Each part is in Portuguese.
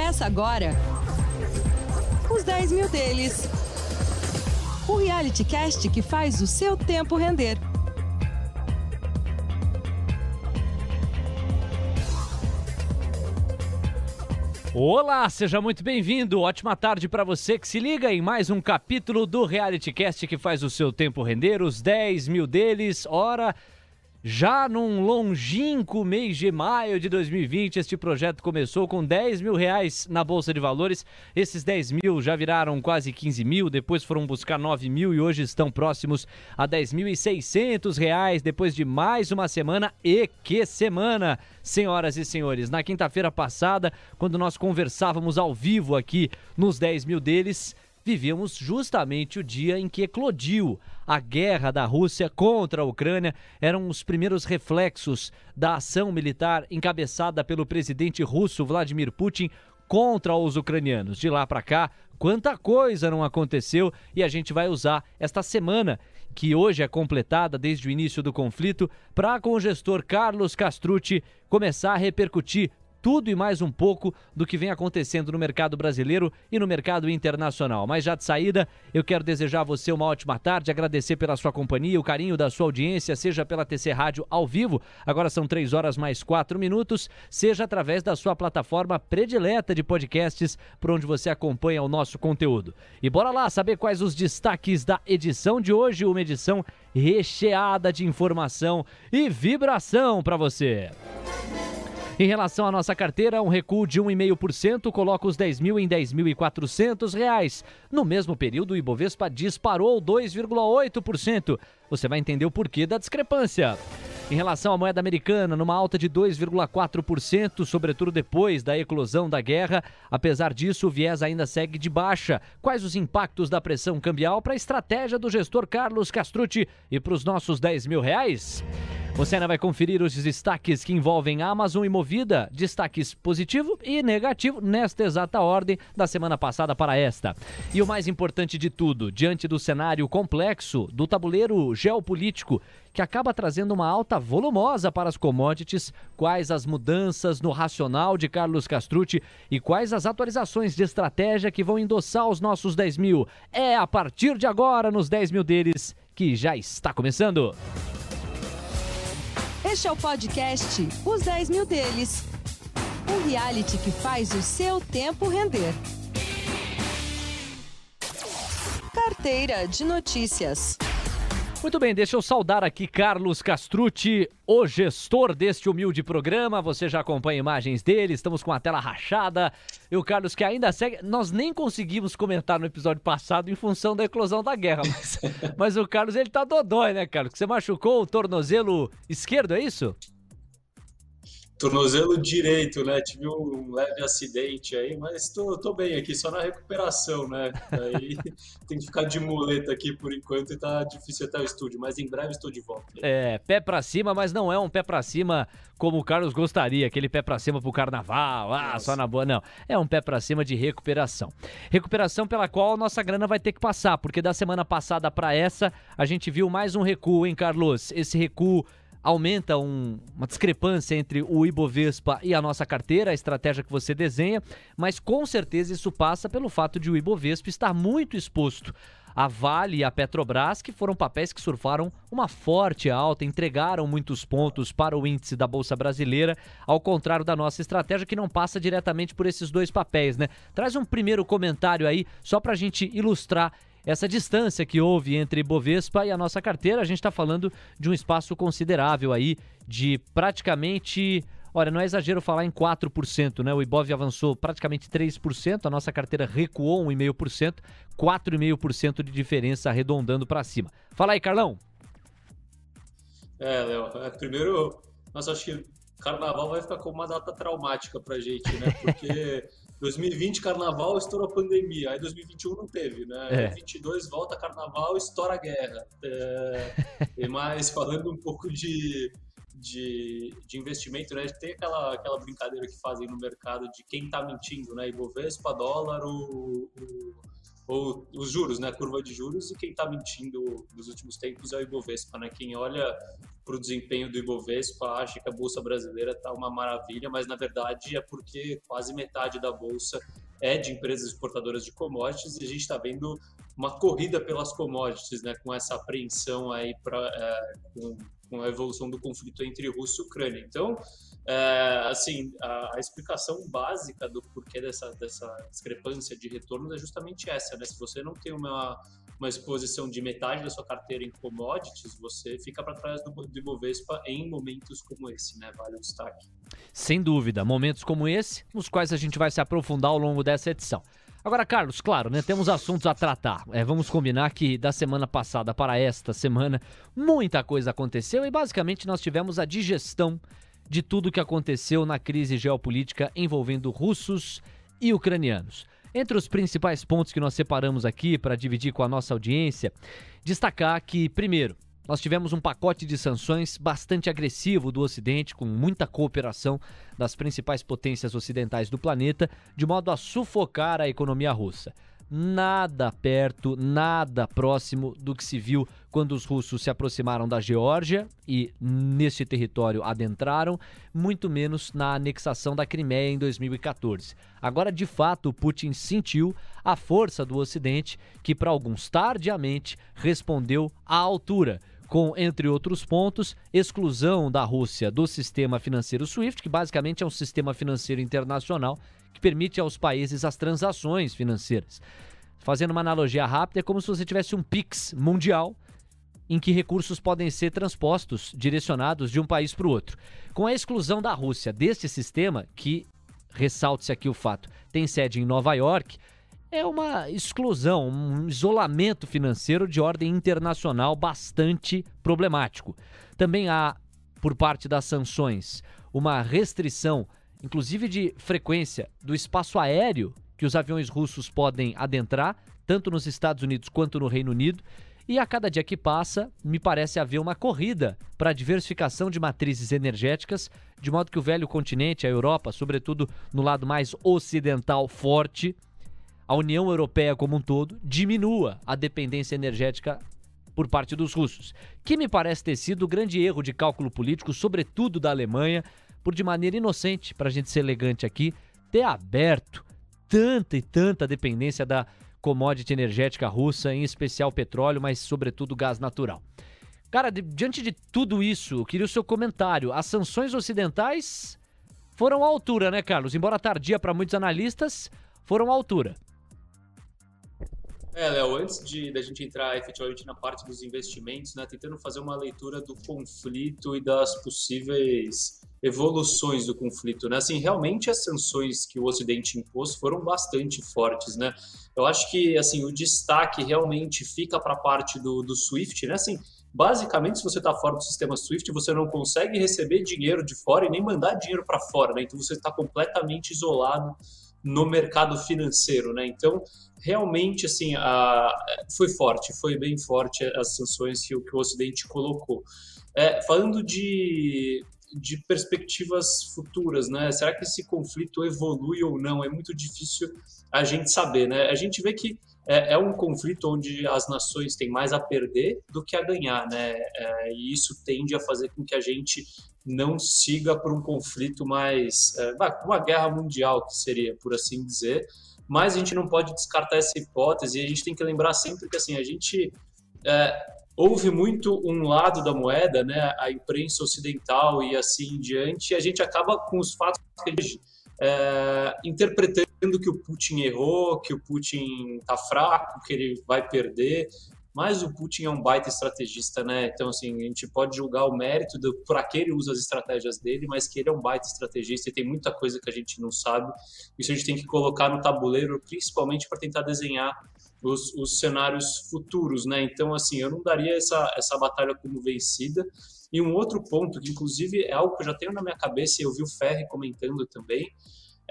Começa agora os 10 mil deles. O reality cast que faz o seu tempo render. Olá, seja muito bem-vindo. Ótima tarde para você que se liga em mais um capítulo do Reality Cast que faz o seu tempo render, os 10 mil deles. Ora, já num longínquo mês de maio de 2020, este projeto começou com 10 mil reais na Bolsa de Valores. Esses 10 mil já viraram quase 15 mil, depois foram buscar 9 mil e hoje estão próximos a 10.600 reais depois de mais uma semana. E que semana, senhoras e senhores! Na quinta-feira passada, quando nós conversávamos ao vivo aqui nos 10 mil deles, vivíamos justamente o dia em que eclodiu a guerra da Rússia contra a Ucrânia. Eram os primeiros reflexos da ação militar encabeçada pelo presidente russo Vladimir Putin contra os ucranianos. De lá para cá, quanta coisa não aconteceu e a gente vai usar esta semana que hoje é completada desde o início do conflito, para com o gestor Carlos Castrucci começar a repercutir tudo e mais um pouco do que vem acontecendo no mercado brasileiro e no mercado internacional. Mas já de saída, eu quero desejar a você uma ótima tarde, agradecer pela sua companhia, o carinho da sua audiência, seja pela TC Rádio ao vivo, agora são 3 horas mais 4 minutos, seja através da sua plataforma predileta de podcasts, por onde você acompanha o nosso conteúdo. E bora lá saber quais os destaques da edição de hoje, uma edição recheada de informação e vibração para você. Em relação à nossa carteira, um recuo de 1,5% coloca os 10 mil em 10.400 reais. No mesmo período, o Ibovespa disparou 2,8%. Você vai entender o porquê da discrepância. Em relação à moeda americana, numa alta de 2,4%, sobretudo depois da eclosão da guerra. Apesar disso, o viés ainda segue de baixa. Quais os impactos da pressão cambial para a estratégia do gestor Carlos Castrucci e para os nossos 10 mil reais? Você ainda vai conferir os destaques que envolvem Amazon e Movida, destaques positivo e negativo nesta exata ordem da semana passada para esta. E o mais importante de tudo, diante do cenário complexo do tabuleiro geopolítico que acaba trazendo uma alta volumosa para as commodities, quais as mudanças no racional de Carlos Castrucci e quais as atualizações de estratégia que vão endossar os nossos 10 mil. É a partir de agora, nos 10 mil deles, que já está começando. Este é o podcast Os 10 Mil Deles. Um reality que faz o seu tempo render. Carteira de Notícias. Muito bem, deixa eu saudar aqui Carlos Castrucci, o gestor deste humilde programa. Você já acompanha imagens dele, estamos com a tela rachada. E o Carlos que ainda segue. Nós nem conseguimos comentar no episódio passado em função da eclosão da guerra, mas, mas o Carlos ele tá dodói, né, Carlos? Você machucou o tornozelo esquerdo, é isso? Tornozelo direito, né? Tive um leve acidente aí, mas tô, tô bem aqui, só na recuperação, né? Aí tem que ficar de muleta aqui por enquanto e tá difícil até o estúdio, mas em breve estou de volta. É, pé pra cima, mas não é um pé pra cima como o Carlos gostaria, aquele pé pra cima pro carnaval, ah, Nossa. só na boa, não. É um pé pra cima de recuperação. Recuperação pela qual a nossa grana vai ter que passar, porque da semana passada para essa, a gente viu mais um recuo, hein, Carlos? Esse recuo aumenta um, uma discrepância entre o Ibovespa e a nossa carteira, a estratégia que você desenha, mas com certeza isso passa pelo fato de o Ibovespa estar muito exposto a Vale e a Petrobras, que foram papéis que surfaram uma forte alta, entregaram muitos pontos para o índice da Bolsa Brasileira, ao contrário da nossa estratégia, que não passa diretamente por esses dois papéis, né? Traz um primeiro comentário aí, só para a gente ilustrar essa distância que houve entre Bovespa e a nossa carteira. A gente está falando de um espaço considerável aí, de praticamente. Olha, não é exagero falar em 4%, né? O Ibov avançou praticamente 3%, a nossa carteira recuou 1,5%, 4,5% de diferença arredondando para cima. Fala aí, Carlão. É, Léo, é, primeiro, nossa, acho que carnaval vai ficar como uma data traumática pra gente, né? Porque 2020, carnaval, estourou a pandemia. Aí 2021 não teve, né? É. 2022 volta carnaval, estoura a guerra. É, e mais falando um pouco de, de, de investimento, né? Tem aquela, aquela brincadeira que fazem no mercado de quem tá mentindo, né? Ibovespa, dólar, o, o ou os juros, né, a curva de juros, e quem está mentindo nos últimos tempos é o Ibovespa, né, quem olha para o desempenho do Ibovespa, acha que a Bolsa Brasileira está uma maravilha, mas na verdade é porque quase metade da Bolsa é de empresas exportadoras de commodities e a gente está vendo uma corrida pelas commodities, né, com essa apreensão aí para é, com, a evolução do conflito entre Rússia e Ucrânia. Então, é, assim, a, a, explicação básica do porquê dessa, dessa discrepância de retornos é justamente essa, né? Se você não tem uma, uma exposição de metade da sua carteira em commodities, você fica para trás do, do Ibovespa em momentos como esse, né? Vale o destaque. Sem dúvida, momentos como esse, nos quais a gente vai se aprofundar ao longo dessa edição. Agora, Carlos, claro, né, temos assuntos a tratar. É, vamos combinar que da semana passada para esta semana, muita coisa aconteceu e basicamente nós tivemos a digestão de tudo o que aconteceu na crise geopolítica envolvendo russos e ucranianos. Entre os principais pontos que nós separamos aqui para dividir com a nossa audiência, destacar que, primeiro, nós tivemos um pacote de sanções bastante agressivo do Ocidente, com muita cooperação das principais potências ocidentais do planeta, de modo a sufocar a economia russa nada perto, nada próximo do que se viu quando os russos se aproximaram da Geórgia e nesse território adentraram, muito menos na anexação da Crimeia em 2014. Agora, de fato, Putin sentiu a força do Ocidente, que para alguns tardiamente respondeu à altura com, entre outros pontos, exclusão da Rússia do sistema financeiro SWIFT, que basicamente é um sistema financeiro internacional que permite aos países as transações financeiras. Fazendo uma analogia rápida, é como se você tivesse um PIX mundial em que recursos podem ser transpostos, direcionados de um país para o outro. Com a exclusão da Rússia deste sistema, que, ressalte-se aqui o fato, tem sede em Nova York, é uma exclusão, um isolamento financeiro de ordem internacional bastante problemático. Também há, por parte das sanções, uma restrição inclusive de frequência do espaço aéreo que os aviões russos podem adentrar, tanto nos Estados Unidos quanto no Reino Unido. E a cada dia que passa, me parece haver uma corrida para a diversificação de matrizes energéticas, de modo que o velho continente, a Europa, sobretudo no lado mais ocidental forte, a União Europeia como um todo, diminua a dependência energética por parte dos russos, que me parece ter sido o grande erro de cálculo político, sobretudo da Alemanha, por de maneira inocente, para a gente ser elegante aqui, ter aberto tanta e tanta dependência da commodity energética russa, em especial petróleo, mas sobretudo gás natural. Cara, de, diante de tudo isso, eu queria o seu comentário. As sanções ocidentais foram à altura, né, Carlos? Embora tardia para muitos analistas, foram à altura. É, Léo, antes de da gente entrar efetivamente na parte dos investimentos, né, tentando fazer uma leitura do conflito e das possíveis evoluções do conflito, né? Assim, realmente as sanções que o Ocidente impôs foram bastante fortes, né? Eu acho que assim o destaque realmente fica para a parte do, do SWIFT, né? Assim, basicamente, se você está fora do sistema SWIFT, você não consegue receber dinheiro de fora e nem mandar dinheiro para fora, né? Então você está completamente isolado no mercado financeiro, né? Então, realmente, assim, a, foi forte, foi bem forte as sanções que, que o Ocidente colocou. É, falando de de perspectivas futuras, né? Será que esse conflito evolui ou não? É muito difícil a gente saber, né? A gente vê que é, é um conflito onde as nações têm mais a perder do que a ganhar, né? É, e isso tende a fazer com que a gente não siga por um conflito mais, é, uma guerra mundial que seria, por assim dizer. Mas a gente não pode descartar essa hipótese. E a gente tem que lembrar sempre que assim a gente é, muito um lado da moeda, né, a imprensa ocidental e assim em diante, e a gente acaba com os fatos que é, interpretando que o Putin errou, que o Putin está fraco, que ele vai perder, mas o Putin é um baita estrategista, né? Então, assim, a gente pode julgar o mérito do para que ele usa as estratégias dele, mas que ele é um baita estrategista e tem muita coisa que a gente não sabe. Isso a gente tem que colocar no tabuleiro, principalmente para tentar desenhar os, os cenários futuros, né? Então, assim, eu não daria essa, essa batalha como vencida. E um outro ponto, que inclusive é algo que eu já tenho na minha cabeça e eu vi o Ferri comentando também,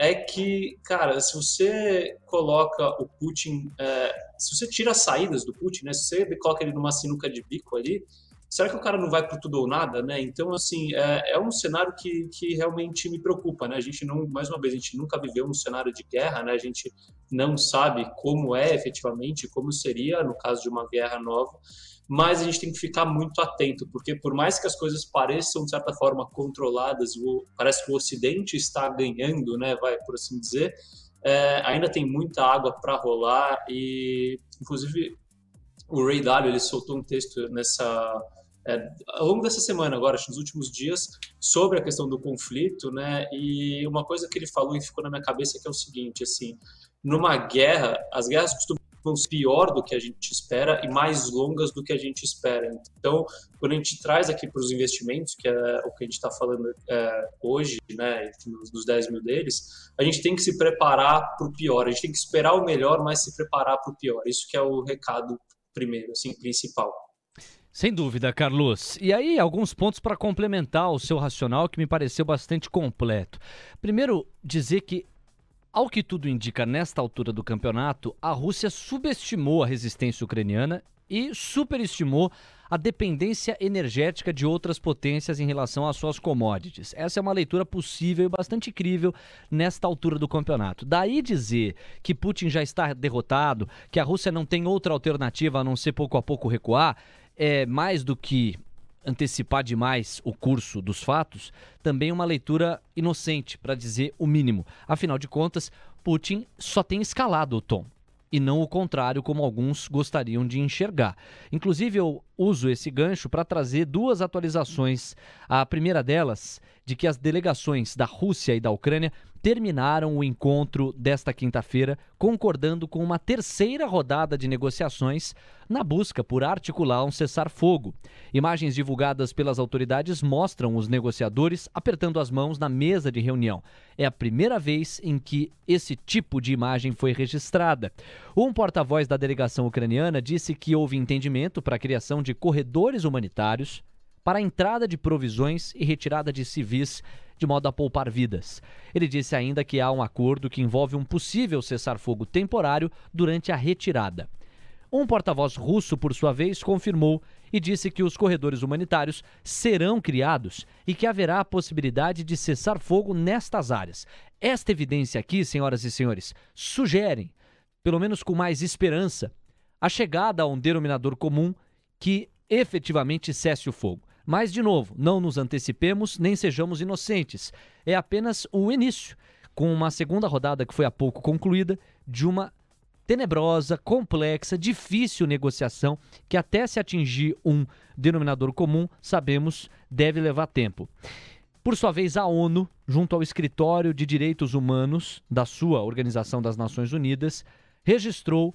é que, cara, se você coloca o Putin, é, se você tira as saídas do Putin, né? Se você coloca ele numa sinuca de bico ali, será que o cara não vai para tudo ou nada, né? Então, assim, é, é, um cenário que, que realmente me preocupa, né? A gente não, mais uma vez, a gente nunca viveu um cenário de guerra, né? A gente não sabe como é efetivamente, como seria no caso de uma guerra nova, mas a gente tem que ficar muito atento, porque por mais que as coisas pareçam de certa forma controladas, parece que o Ocidente está ganhando, né, vai por assim dizer, é, ainda tem muita água para rolar e, inclusive, o Ray Dalio ele soltou um texto nessa é, ao longo dessa semana agora, nos últimos dias, sobre a questão do conflito, né? E uma coisa que ele falou e ficou na minha cabeça que é o seguinte, assim, numa guerra, as guerras costumam pior do que a gente espera e mais longas do que a gente espera. Então, quando a gente traz aqui para os investimentos, que é o que a gente está falando é, hoje, né, nos, nos 10 mil deles, a gente tem que se preparar para o pior. A gente tem que esperar o melhor, mas se preparar para o pior. Isso que é o recado primeiro, assim, principal. Sem dúvida, Carlos. E aí, alguns pontos para complementar o seu racional que me pareceu bastante completo. Primeiro, dizer que ao que tudo indica, nesta altura do campeonato, a Rússia subestimou a resistência ucraniana e superestimou a dependência energética de outras potências em relação às suas commodities. Essa é uma leitura possível e bastante crível nesta altura do campeonato. Daí dizer que Putin já está derrotado, que a Rússia não tem outra alternativa a não ser pouco a pouco recuar, é mais do que antecipar demais o curso dos fatos, também uma leitura inocente, para dizer o mínimo. Afinal de contas, Putin só tem escalado o tom e não o contrário, como alguns gostariam de enxergar. Inclusive, eu uso esse gancho para trazer duas atualizações. A primeira delas, de que as delegações da Rússia e da Ucrânia terminaram o encontro desta quinta-feira, concordando com uma terceira rodada de negociações na busca por articular um cessar-fogo. Imagens divulgadas pelas autoridades mostram os negociadores apertando as mãos na mesa de reunião. É a primeira vez em que esse tipo de imagem foi registrada. Um porta-voz da delegação ucraniana disse que houve entendimento para a criação de corredores humanitários para a entrada de provisões e retirada de civis de modo a poupar vidas. Ele disse ainda que há um acordo que envolve um possível cessar-fogo temporário durante a retirada. Um porta-voz russo, por sua vez, confirmou e disse que os corredores humanitários serão criados e que haverá a possibilidade de cessar fogo nestas áreas. Esta evidência aqui, senhoras e senhores, sugere, pelo menos com mais esperança, a chegada a um denominador comum que efetivamente cesse o fogo. Mas, de novo, não nos antecipemos nem sejamos inocentes. É apenas o início, com uma segunda rodada que foi há pouco concluída, de uma tenebrosa, complexa, difícil negociação que, até se atingir um denominador comum, sabemos deve levar tempo. Por sua vez, a ONU, junto ao Escritório de Direitos Humanos da sua Organização das Nações Unidas, registrou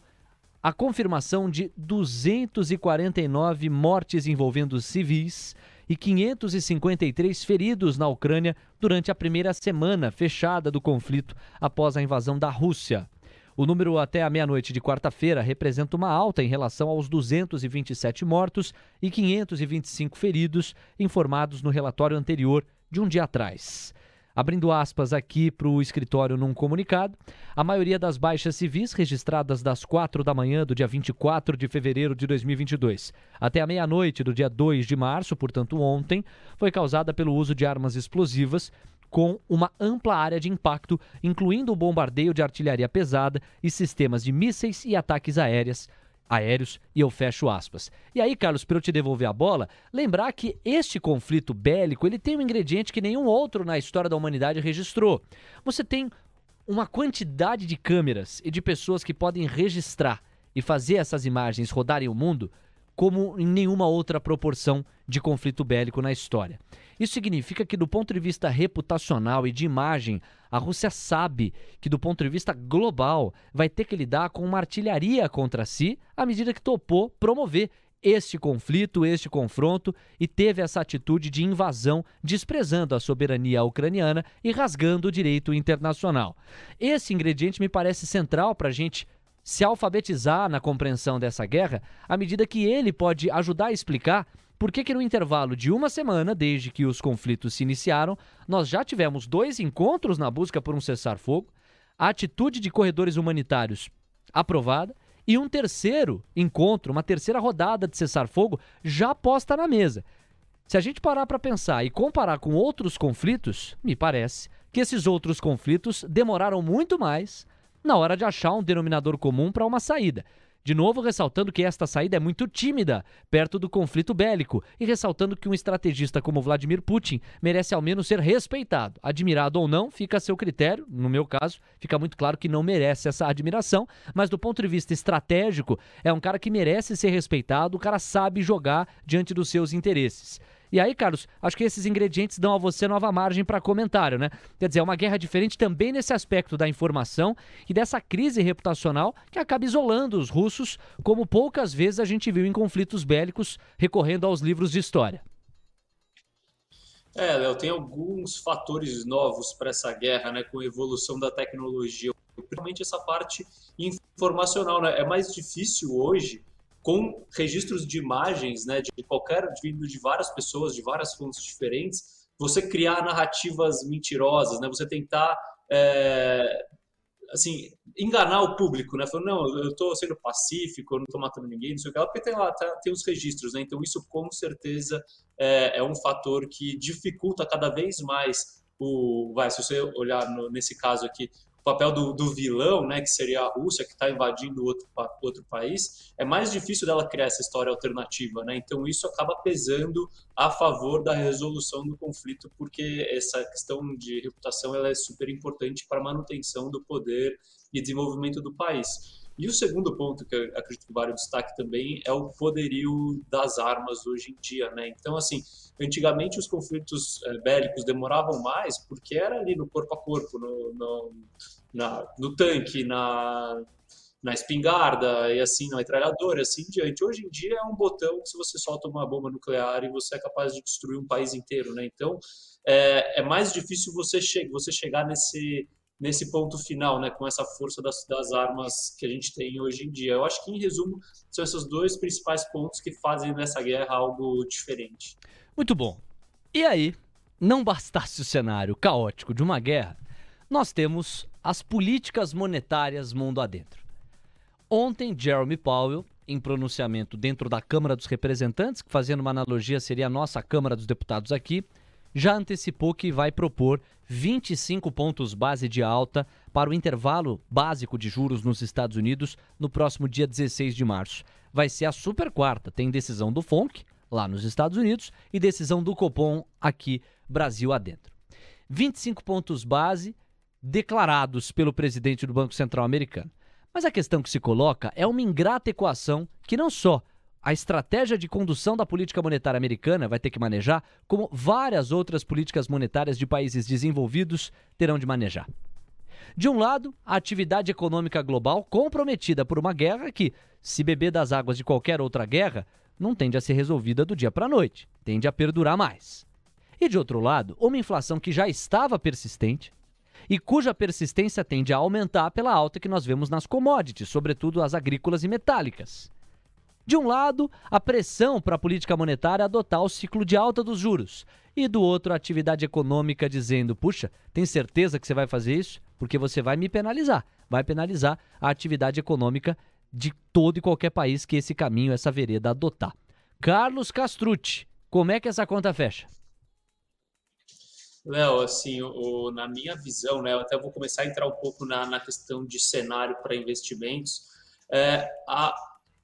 a confirmação de 249 mortes envolvendo civis e 553 feridos na Ucrânia durante a primeira semana fechada do conflito após a invasão da Rússia. O número até a meia-noite de quarta-feira representa uma alta em relação aos 227 mortos e 525 feridos informados no relatório anterior de um dia atrás. Abrindo aspas aqui para o escritório num comunicado, a maioria das baixas civis registradas das 4 da manhã do dia 24 de fevereiro de 2022 até a meia-noite do dia 2 de março, portanto ontem, foi causada pelo uso de armas explosivas com uma ampla área de impacto, incluindo o bombardeio de artilharia pesada e sistemas de mísseis e ataques aéreos, aéreos e eu fecho aspas. E aí, Carlos, para eu te devolver a bola, lembrar que este conflito bélico, ele tem um ingrediente que nenhum outro na história da humanidade registrou. Você tem uma quantidade de câmeras e de pessoas que podem registrar e fazer essas imagens rodarem o mundo como em nenhuma outra proporção de conflito bélico na história. Isso significa que, do ponto de vista reputacional e de imagem, a Rússia sabe que, do ponto de vista global, vai ter que lidar com uma artilharia contra si à medida que topou promover este conflito, este confronto e teve essa atitude de invasão, desprezando a soberania ucraniana e rasgando o direito internacional. Esse ingrediente me parece central para a gente se alfabetizar na compreensão dessa guerra, à medida que ele pode ajudar a explicar por que, que no intervalo de uma semana, desde que os conflitos se iniciaram, nós já tivemos dois encontros na busca por um cessar-fogo, a atitude de corredores humanitários aprovada e um terceiro encontro, uma terceira rodada de cessar-fogo já posta na mesa. Se a gente parar para pensar e comparar com outros conflitos, me parece que esses outros conflitos demoraram muito mais na hora de achar um denominador comum para uma saída. De novo, ressaltando que esta saída é muito tímida perto do conflito bélico e ressaltando que um estrategista como Vladimir Putin merece ao menos ser respeitado. Admirado ou não, fica a seu critério. No meu caso, fica muito claro que não merece essa admiração, mas do ponto de vista estratégico, é um cara que merece ser respeitado, o cara sabe jogar diante dos seus interesses. E aí, Carlos, acho que esses ingredientes dão a você nova margem para comentário, né? Quer dizer, é uma guerra diferente também nesse aspecto da informação e dessa crise reputacional que acaba isolando os russos, como poucas vezes a gente viu em conflitos bélicos, recorrendo aos livros de história. É, Léo, tem alguns fatores novos para essa guerra, né, com a evolução da tecnologia, principalmente essa parte informacional, né? É mais difícil hoje com registros de imagens, né, de qualquer vindo de várias pessoas, de várias fontes diferentes, você criar narrativas mentirosas, né, você tentar é, assim enganar o público, né, falando não, eu estou sendo pacífico, eu não estou matando ninguém, não sei o que, porque tem lá tá, tem os registros, né, então isso com certeza é, é um fator que dificulta cada vez mais o, vai, se você olhar no, nesse caso aqui, papel do, do, vilão, né, que seria a Rússia, que está invadindo outro, outro país, é mais difícil dela criar essa história alternativa. Né? Então, isso acaba pesando a favor da resolução do conflito, porque essa questão de reputação ela é super importante para a manutenção do poder e desenvolvimento do país. E o segundo ponto que eu acredito que vale o destaque também é o poderio das armas hoje em dia, né? Então, assim, antigamente os conflitos é, bélicos demoravam mais porque era ali no corpo a corpo, no, no, na, no tanque, na, na espingarda e assim, na metralhadora assim diante. Hoje em dia é um botão que se você solta uma bomba nuclear e você é capaz de destruir um país inteiro, né? Então, é, é mais difícil você, che você chegar nesse nesse ponto final, né, com essa força das, das armas que a gente tem hoje em dia. Eu acho que, em resumo, são esses dois principais pontos que fazem dessa guerra algo diferente. Muito bom. E aí, não bastasse o cenário caótico de uma guerra, nós temos as políticas monetárias mundo adentro. Ontem, Jeremy Powell, em pronunciamento dentro da Câmara dos Representantes, que fazendo uma analogia seria a nossa Câmara dos Deputados aqui, já antecipou que vai propor 25 pontos base de alta para o intervalo básico de juros nos Estados Unidos no próximo dia 16 de março. Vai ser a super quarta. Tem decisão do FONC, lá nos Estados Unidos, e decisão do Copom aqui, Brasil adentro. 25 pontos base declarados pelo presidente do Banco Central americano. Mas a questão que se coloca é uma ingrata equação que não só a estratégia de condução da política monetária americana vai ter que manejar, como várias outras políticas monetárias de países desenvolvidos terão de manejar. De um lado, a atividade econômica global comprometida por uma guerra que, se beber das águas de qualquer outra guerra, não tende a ser resolvida do dia para a noite, tende a perdurar mais. E de outro lado, uma inflação que já estava persistente e cuja persistência tende a aumentar pela alta que nós vemos nas commodities, sobretudo as agrícolas e metálicas. De um lado, a pressão para a política monetária adotar o ciclo de alta dos juros, e do outro, a atividade econômica dizendo: puxa, tem certeza que você vai fazer isso? Porque você vai me penalizar. Vai penalizar a atividade econômica de todo e qualquer país que esse caminho, essa vereda adotar. Carlos Castrucci, como é que essa conta fecha? Léo, assim, o, na minha visão, né, eu até vou começar a entrar um pouco na, na questão de cenário para investimentos. É, a,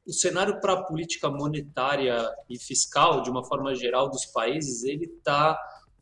o cenário para a política monetária e fiscal, de uma forma geral, dos países, ele está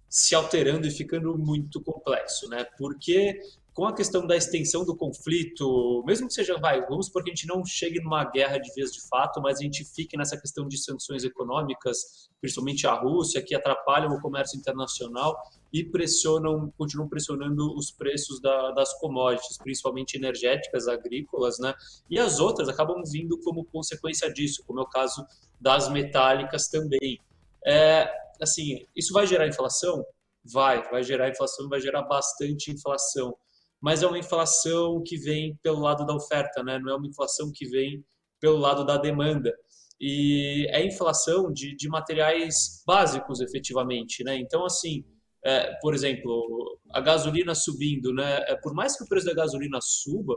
se alterando e ficando muito complexo, né? Porque com a questão da extensão do conflito, mesmo que seja, vai, vamos supor que a gente não chegue numa guerra de vez de fato, mas a gente fique nessa questão de sanções econômicas, principalmente a Rússia, que atrapalham o comércio internacional e pressionam, continuam pressionando os preços da, das commodities, principalmente energéticas, agrícolas, né? E as outras acabam vindo como consequência disso, como é o caso das metálicas também. É, assim, isso vai gerar inflação? Vai, vai gerar inflação, vai gerar bastante inflação mas é uma inflação que vem pelo lado da oferta, né? não é uma inflação que vem pelo lado da demanda. E é inflação de, de materiais básicos, efetivamente. Né? Então, assim, é, por exemplo, a gasolina subindo, né? É, por mais que o preço da gasolina suba,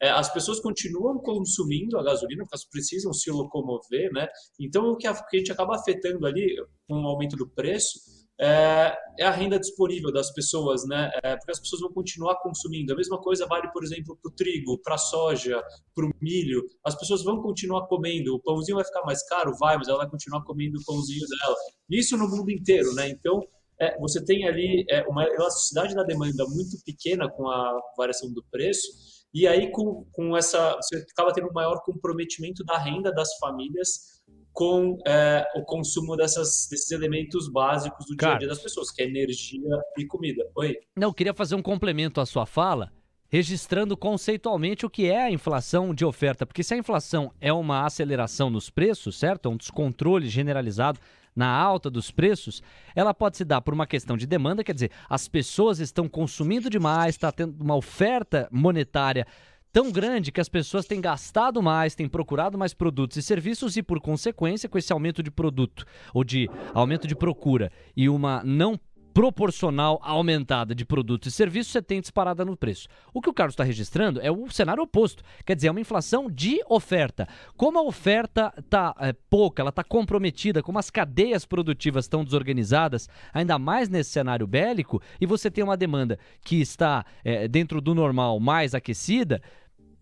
é, as pessoas continuam consumindo a gasolina porque elas precisam se locomover, né? Então, o que a, que a gente acaba afetando ali com o aumento do preço é, é, a renda disponível das pessoas, né? É, porque as pessoas vão continuar consumindo. A mesma coisa vale, por exemplo, para o trigo, para a soja, para o milho. As pessoas vão continuar comendo. O pãozinho vai ficar mais caro? Vai, mas ela vai continuar comendo o pãozinho dela. Isso no mundo inteiro, né? Então, é, você tem ali é, uma elasticidade da demanda muito pequena com a variação do preço. E aí, com, com essa, você acaba tendo um maior comprometimento da renda das famílias com é, o consumo dessas, desses elementos básicos do dia a dia das pessoas, que é energia e comida. Oi? Não, queria fazer um complemento à sua fala, registrando conceitualmente o que é a inflação de oferta, porque se a inflação é uma aceleração nos preços, certo? É um descontrole generalizado na alta dos preços, ela pode se dar por uma questão de demanda, quer dizer, as pessoas estão consumindo demais, está tendo uma oferta monetária tão grande que as pessoas têm gastado mais, têm procurado mais produtos e serviços e, por consequência, com esse aumento de produto ou de aumento de procura e uma não proporcional aumentada de produtos e serviços, você tem disparada no preço. O que o Carlos está registrando é o cenário oposto, quer dizer, é uma inflação de oferta. Como a oferta está é, pouca, ela está comprometida, como as cadeias produtivas estão desorganizadas, ainda mais nesse cenário bélico, e você tem uma demanda que está é, dentro do normal mais aquecida,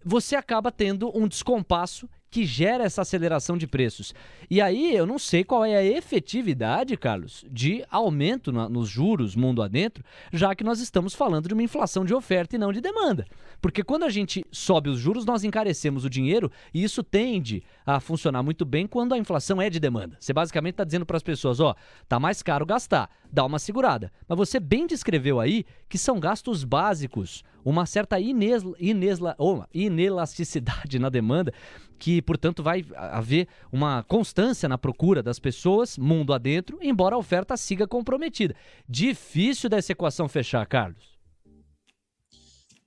você acaba tendo um descompasso que gera essa aceleração de preços. E aí eu não sei qual é a efetividade, Carlos, de aumento na, nos juros mundo adentro, já que nós estamos falando de uma inflação de oferta e não de demanda. Porque quando a gente sobe os juros, nós encarecemos o dinheiro e isso tende a funcionar muito bem quando a inflação é de demanda. Você basicamente está dizendo para as pessoas, ó, tá mais caro gastar, dá uma segurada. Mas você bem descreveu aí que são gastos básicos, uma certa inesla, inesla, oh, inelasticidade na demanda que, portanto, vai haver uma constância na procura das pessoas, mundo adentro, embora a oferta siga comprometida. Difícil dessa equação fechar, Carlos.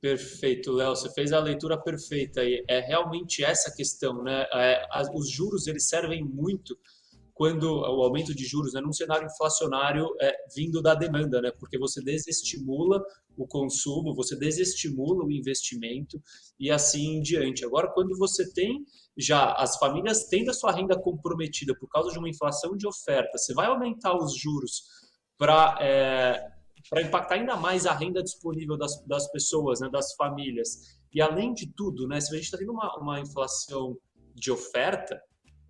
Perfeito, Léo. Você fez a leitura perfeita. E é realmente essa questão, né? É, os juros eles servem muito quando o aumento de juros, né, num cenário inflacionário é, vindo da demanda, né, porque você desestimula o consumo, você desestimula o investimento e assim em diante. Agora, quando você tem já as famílias tendo a sua renda comprometida por causa de uma inflação de oferta, você vai aumentar os juros para é, para impactar ainda mais a renda disponível das, das pessoas, né, das famílias. E além de tudo, né, se a gente está tendo uma, uma inflação de oferta,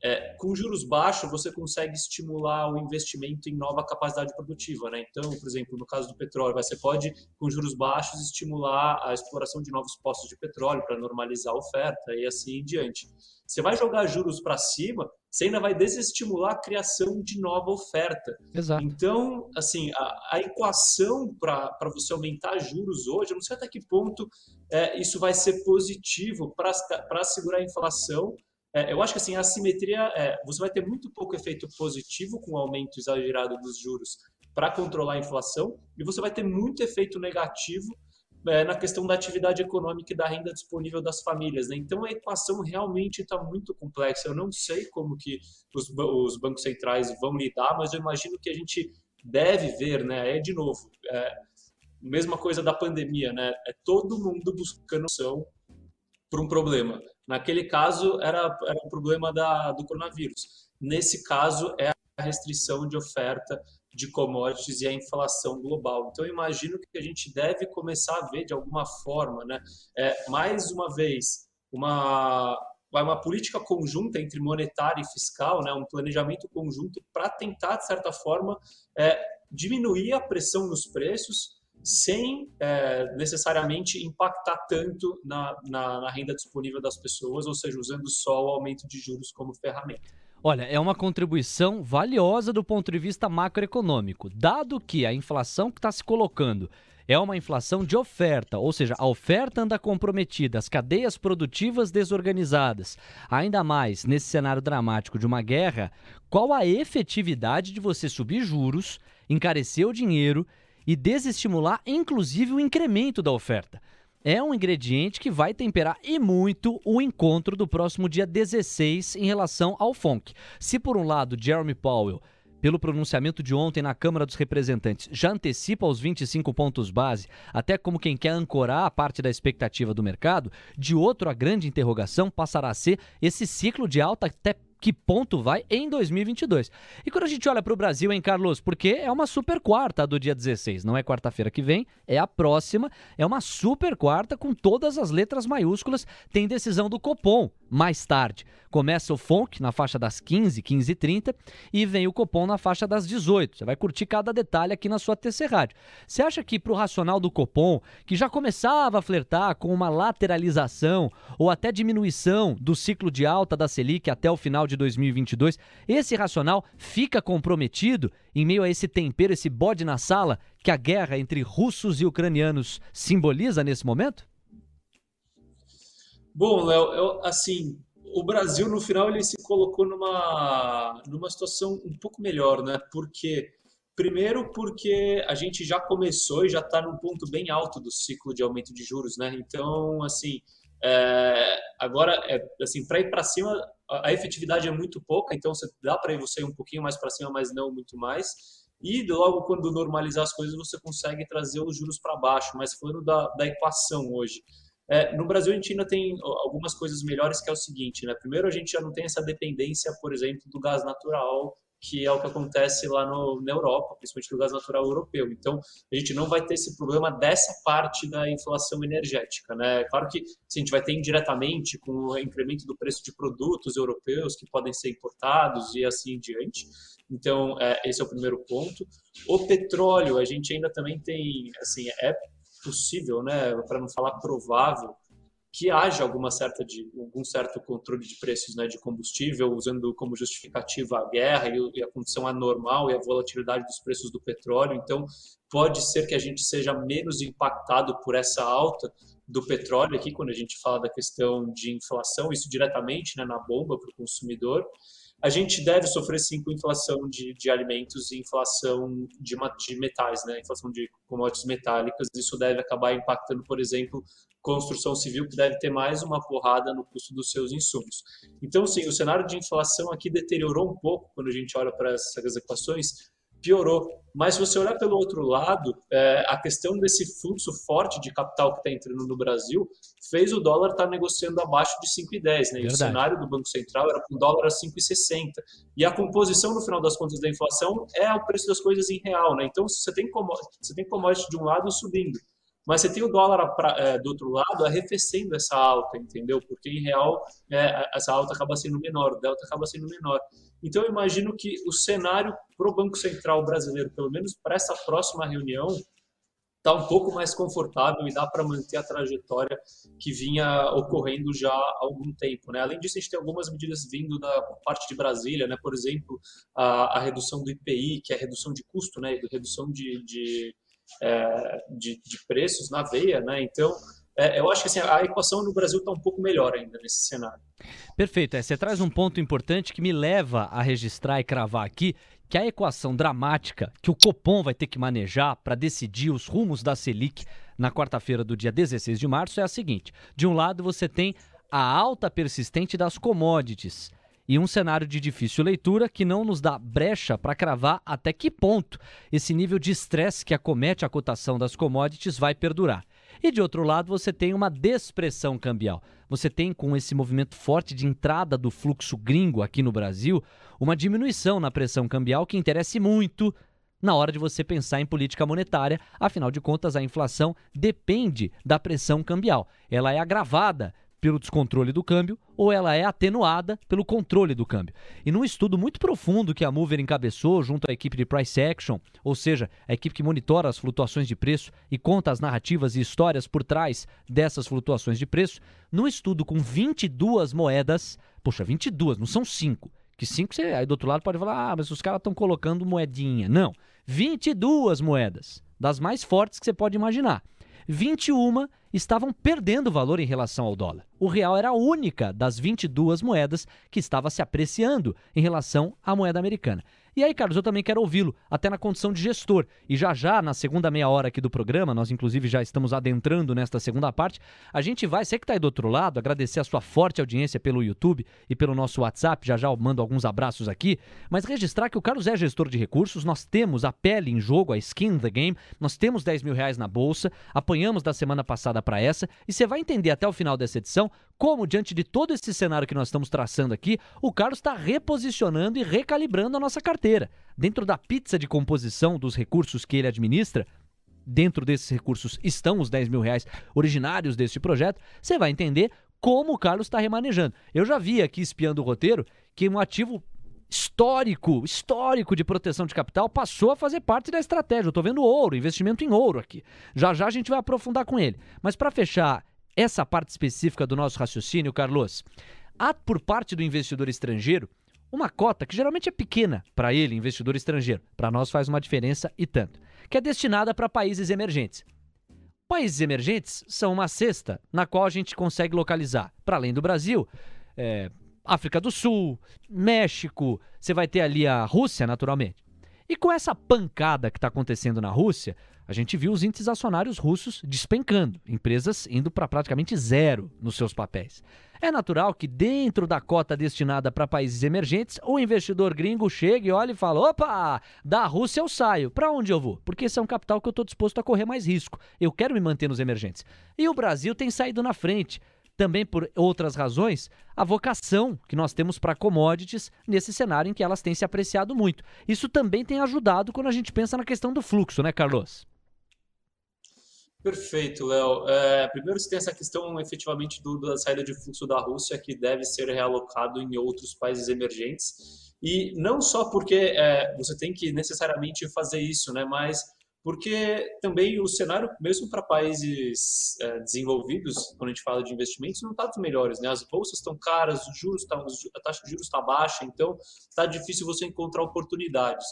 é, com juros baixos, você consegue estimular o investimento em nova capacidade produtiva. Né? Então, por exemplo, no caso do petróleo, você pode, com juros baixos, estimular a exploração de novos postos de petróleo para normalizar a oferta e assim em diante. Você vai jogar juros para cima, você ainda vai desestimular a criação de nova oferta. Exato. Então, assim, a, a equação para você aumentar juros hoje, eu não sei até que ponto é, isso vai ser positivo para segurar a inflação é, eu acho que assim, a assimetria, é, você vai ter muito pouco efeito positivo com o aumento exagerado dos juros para controlar a inflação, e você vai ter muito efeito negativo é, na questão da atividade econômica e da renda disponível das famílias. Né? Então a equação realmente está muito complexa. Eu não sei como que os, os, bancos centrais vão lidar, mas eu imagino que a gente deve ver, né? É de novo, é, mesma coisa da pandemia, né? É todo mundo buscando solução para um problema. Naquele caso, era, era um problema da, do coronavírus. Nesse caso, é a restrição de oferta de commodities e a inflação global. Então, imagino que a gente deve começar a ver de alguma forma, né, é, mais uma vez, uma, uma política conjunta entre monetária e fiscal, né, um planejamento conjunto para tentar, de certa forma, é, diminuir a pressão nos preços sem é, necessariamente impactar tanto na, na, na, renda disponível das pessoas, ou seja, usando só o aumento de juros como ferramenta. Olha, é uma contribuição valiosa do ponto de vista macroeconômico, dado que a inflação que está se colocando é uma inflação de oferta, ou seja, a oferta anda comprometida, as cadeias produtivas desorganizadas. Ainda mais nesse cenário dramático de uma guerra, qual a efetividade de você subir juros, encarecer o dinheiro e desestimular, inclusive, o incremento da oferta. É um ingrediente que vai temperar e muito o encontro do próximo dia 16 em relação ao FONC. Se, por um lado, Jeremy Powell pelo pronunciamento de ontem na Câmara dos Representantes, já antecipa os 25 pontos base, até como quem quer ancorar a parte da expectativa do mercado, de outro, a grande interrogação passará a ser esse ciclo de alta até que ponto vai em 2022. E quando a gente olha para o Brasil, hein, Carlos? Porque é uma super quarta do dia 16, não é quarta-feira que vem, é a próxima, é uma super quarta com todas as letras maiúsculas, tem decisão do Copom mais tarde. Começa o FONC na faixa das 15, 15 e 30 e vem o Copom na faixa das 18. Você vai curtir cada detalhe aqui na sua TC Rádio. Você acha que para o racional do Copom, que já começava a flertar com uma lateralização ou até diminuição do ciclo de alta da Selic até o final de 2022, esse racional fica comprometido em meio a esse tempero, esse bode na sala que a guerra entre russos e ucranianos simboliza nesse momento? Bom, Léo, assim, o Brasil no final ele se colocou numa, numa situação um pouco melhor, né? Porque primeiro porque a gente já começou e já está num ponto bem alto do ciclo de aumento de juros, né? Então, assim, é, agora, é, assim, para ir para cima, a, a, efetividade é muito pouca, então dá para ir você um pouquinho mais para cima, mas não muito mais. E logo quando normalizar as coisas, você consegue trazer os juros para baixo. Mas falando da, da equação hoje, é, no Brasil, a gente ainda tem algumas coisas melhores, que é o seguinte, né? Primeiro, a gente já não tem essa dependência, por exemplo, do gás natural, que é o que acontece lá no, na Europa, principalmente do gás natural europeu. Então, a gente não vai ter esse problema dessa parte da inflação energética, né? Claro que a gente vai ter indiretamente com o incremento do preço de produtos europeus que podem ser importados e assim em diante. Então, é, esse é o primeiro ponto. O petróleo, a gente ainda também tem, assim, é possível, né, para não falar provável, que haja alguma certa de, algum certo controle de preços né, de combustível, usando como justificativa a guerra e, a condição anormal e a volatilidade dos preços do petróleo. Então, pode ser que a gente seja menos impactado por essa alta do petróleo aqui, quando a gente fala da questão de inflação, isso diretamente né, na bomba para o consumidor. A gente deve sofrer sim com inflação de, de alimentos e inflação de, de metais, né? inflação de commodities metálicas. Isso deve acabar impactando, por exemplo, construção civil, que deve ter mais uma porrada no custo dos seus insumos. Então, sim, o cenário de inflação aqui deteriorou um pouco quando a gente olha para essas equações, piorou. Mas se você olhar pelo outro lado, é, a questão desse fluxo forte de capital que está entrando no Brasil fez o dólar estar tá negociando abaixo de 5,10. Né? E o cenário do Banco Central era com o dólar a 5,60. E a composição, no final das contas, da inflação é o preço das coisas em real. Né? Então, você tem, você tem commodity de um lado subindo mas você tem o dólar pra, é, do outro lado arrefecendo essa alta, entendeu? Porque em real é, essa alta acaba sendo menor, o delta acaba sendo menor. Então eu imagino que o cenário para o Banco Central brasileiro, pelo menos para essa próxima reunião, está um pouco mais confortável e dá para manter a trajetória que vinha ocorrendo já há algum tempo. Né? Além disso, a gente tem algumas medidas vindo da parte de Brasília, né? por exemplo, a, a redução do IPI, que é a redução de custo, né? redução de, de é, de, de, preços na veia, né? Então, é, eu acho que assim, a equação no Brasil está um pouco melhor ainda nesse cenário. Perfeito. É, você traz um ponto importante que me leva a registrar e cravar aqui que a equação dramática que o Copom vai ter que manejar para decidir os rumos da Selic na quarta-feira do dia 16 de março é a seguinte: de um lado você tem a alta persistente das commodities e um cenário de difícil leitura que não nos dá brecha para cravar até que ponto esse nível de estresse que acomete a cotação das commodities vai perdurar. E de outro lado, você tem uma despressão cambial. Você tem, com esse movimento forte de entrada do fluxo gringo aqui no Brasil, uma diminuição na pressão cambial que interessa muito na hora de você pensar em política monetária. Afinal de contas, a inflação depende da pressão cambial. Ela é agravada pelo descontrole do câmbio ou ela é atenuada pelo controle do câmbio. E num estudo muito profundo que a Mover encabeçou junto à equipe de Price Action, ou seja, a equipe que monitora as flutuações de preço e conta as narrativas e histórias por trás dessas flutuações de preço, num estudo com 22 moedas, poxa, 22, não são 5, que 5 você aí do outro lado pode falar: "Ah, mas os caras estão colocando moedinha". Não, 22 moedas, das mais fortes que você pode imaginar. 21 estavam perdendo valor em relação ao dólar. O real era a única das 22 moedas que estava se apreciando em relação à moeda americana. E aí, Carlos, eu também quero ouvi-lo, até na condição de gestor. E já já, na segunda meia hora aqui do programa, nós inclusive já estamos adentrando nesta segunda parte, a gente vai, você que está aí do outro lado, agradecer a sua forte audiência pelo YouTube e pelo nosso WhatsApp, já já eu mando alguns abraços aqui, mas registrar que o Carlos é gestor de recursos, nós temos a pele em jogo, a skin in the game, nós temos 10 mil reais na bolsa, apanhamos da semana passada para essa, e você vai entender até o final dessa edição como, diante de todo esse cenário que nós estamos traçando aqui, o Carlos está reposicionando e recalibrando a nossa carteira. Dentro da pizza de composição dos recursos que ele administra, dentro desses recursos estão os 10 mil reais originários deste projeto, você vai entender como o Carlos está remanejando. Eu já vi aqui, espiando o roteiro, que um ativo histórico, histórico de proteção de capital passou a fazer parte da estratégia. Eu estou vendo ouro, investimento em ouro aqui. Já já a gente vai aprofundar com ele. Mas para fechar essa parte específica do nosso raciocínio, Carlos, há por parte do investidor estrangeiro uma cota que geralmente é pequena para ele, investidor estrangeiro. Para nós faz uma diferença e tanto, que é destinada para países emergentes. Países emergentes são uma cesta na qual a gente consegue localizar, para além do Brasil, é, África do Sul, México, você vai ter ali a Rússia, naturalmente. E com essa pancada que está acontecendo na Rússia, a gente viu os índices acionários russos despencando, empresas indo para praticamente zero nos seus papéis. É natural que dentro da cota destinada para países emergentes, o investidor gringo chegue, olhe e fale: opa, da Rússia eu saio. Para onde eu vou? Porque esse é um capital que eu estou disposto a correr mais risco. Eu quero me manter nos emergentes. E o Brasil tem saído na frente também por outras razões, a vocação que nós temos para commodities nesse cenário em que elas têm se apreciado muito. Isso também tem ajudado quando a gente pensa na questão do fluxo, né, Carlos? Perfeito, Léo. É, primeiro, você tem essa questão efetivamente do, da saída de fluxo da Rússia, que deve ser realocado em outros países emergentes. E não só porque é, você tem que necessariamente fazer isso, né, mas porque também o cenário, mesmo para países é, desenvolvidos, quando a gente fala de investimentos, não está dos melhores. Né? As bolsas estão caras, os juros tá, a taxa de juros está baixa, então está difícil você encontrar oportunidades.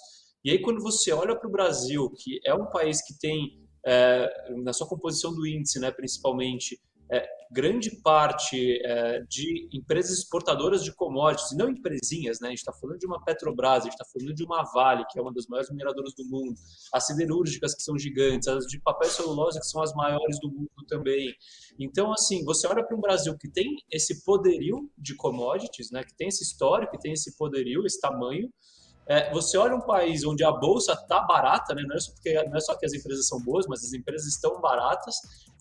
E aí, quando você olha para o Brasil, que é um país que tem, é, na sua composição do índice, né, principalmente, é, grande parte é, de empresas exportadoras de commodities, e não empresinhas, né? A gente está falando de uma Petrobras, a gente está falando de uma Vale, que é uma das maiores mineradoras do mundo, as siderúrgicas, que são gigantes, as de papel e celulose, que são as maiores do mundo também. Então, assim, você olha para um Brasil que tem esse poderio de commodities, né? Que tem esse histórico, que tem esse poderio, esse tamanho, é, você olha um país onde a bolsa está barata, né? não, é só porque, não é só que as empresas são boas, mas as empresas estão baratas,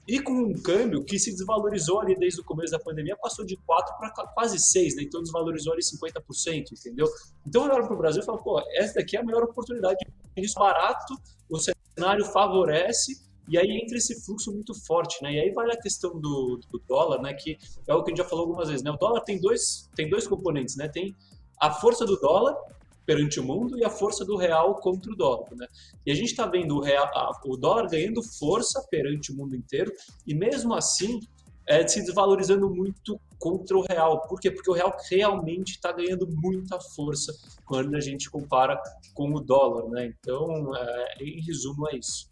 e com um câmbio que se desvalorizou ali desde o começo da pandemia, passou de 4 para quase 6, né? então desvalorizou ali 50%, entendeu? Então olho para o Brasil e falo, pô, essa daqui é a melhor oportunidade, isso barato, o cenário favorece, e aí entra esse fluxo muito forte, né? E aí vale a questão do, do dólar, né? Que é o que a gente já falou algumas vezes, né? O dólar tem dois, tem dois componentes, né? Tem a força do dólar perante o mundo e a força do real contra o dólar. Né? E a gente está vendo o, real, o dólar ganhando força perante o mundo inteiro e mesmo assim é, se desvalorizando muito contra o real. Por quê? Porque o real realmente está ganhando muita força quando a gente compara com o dólar. Né? Então, é, em resumo, é isso.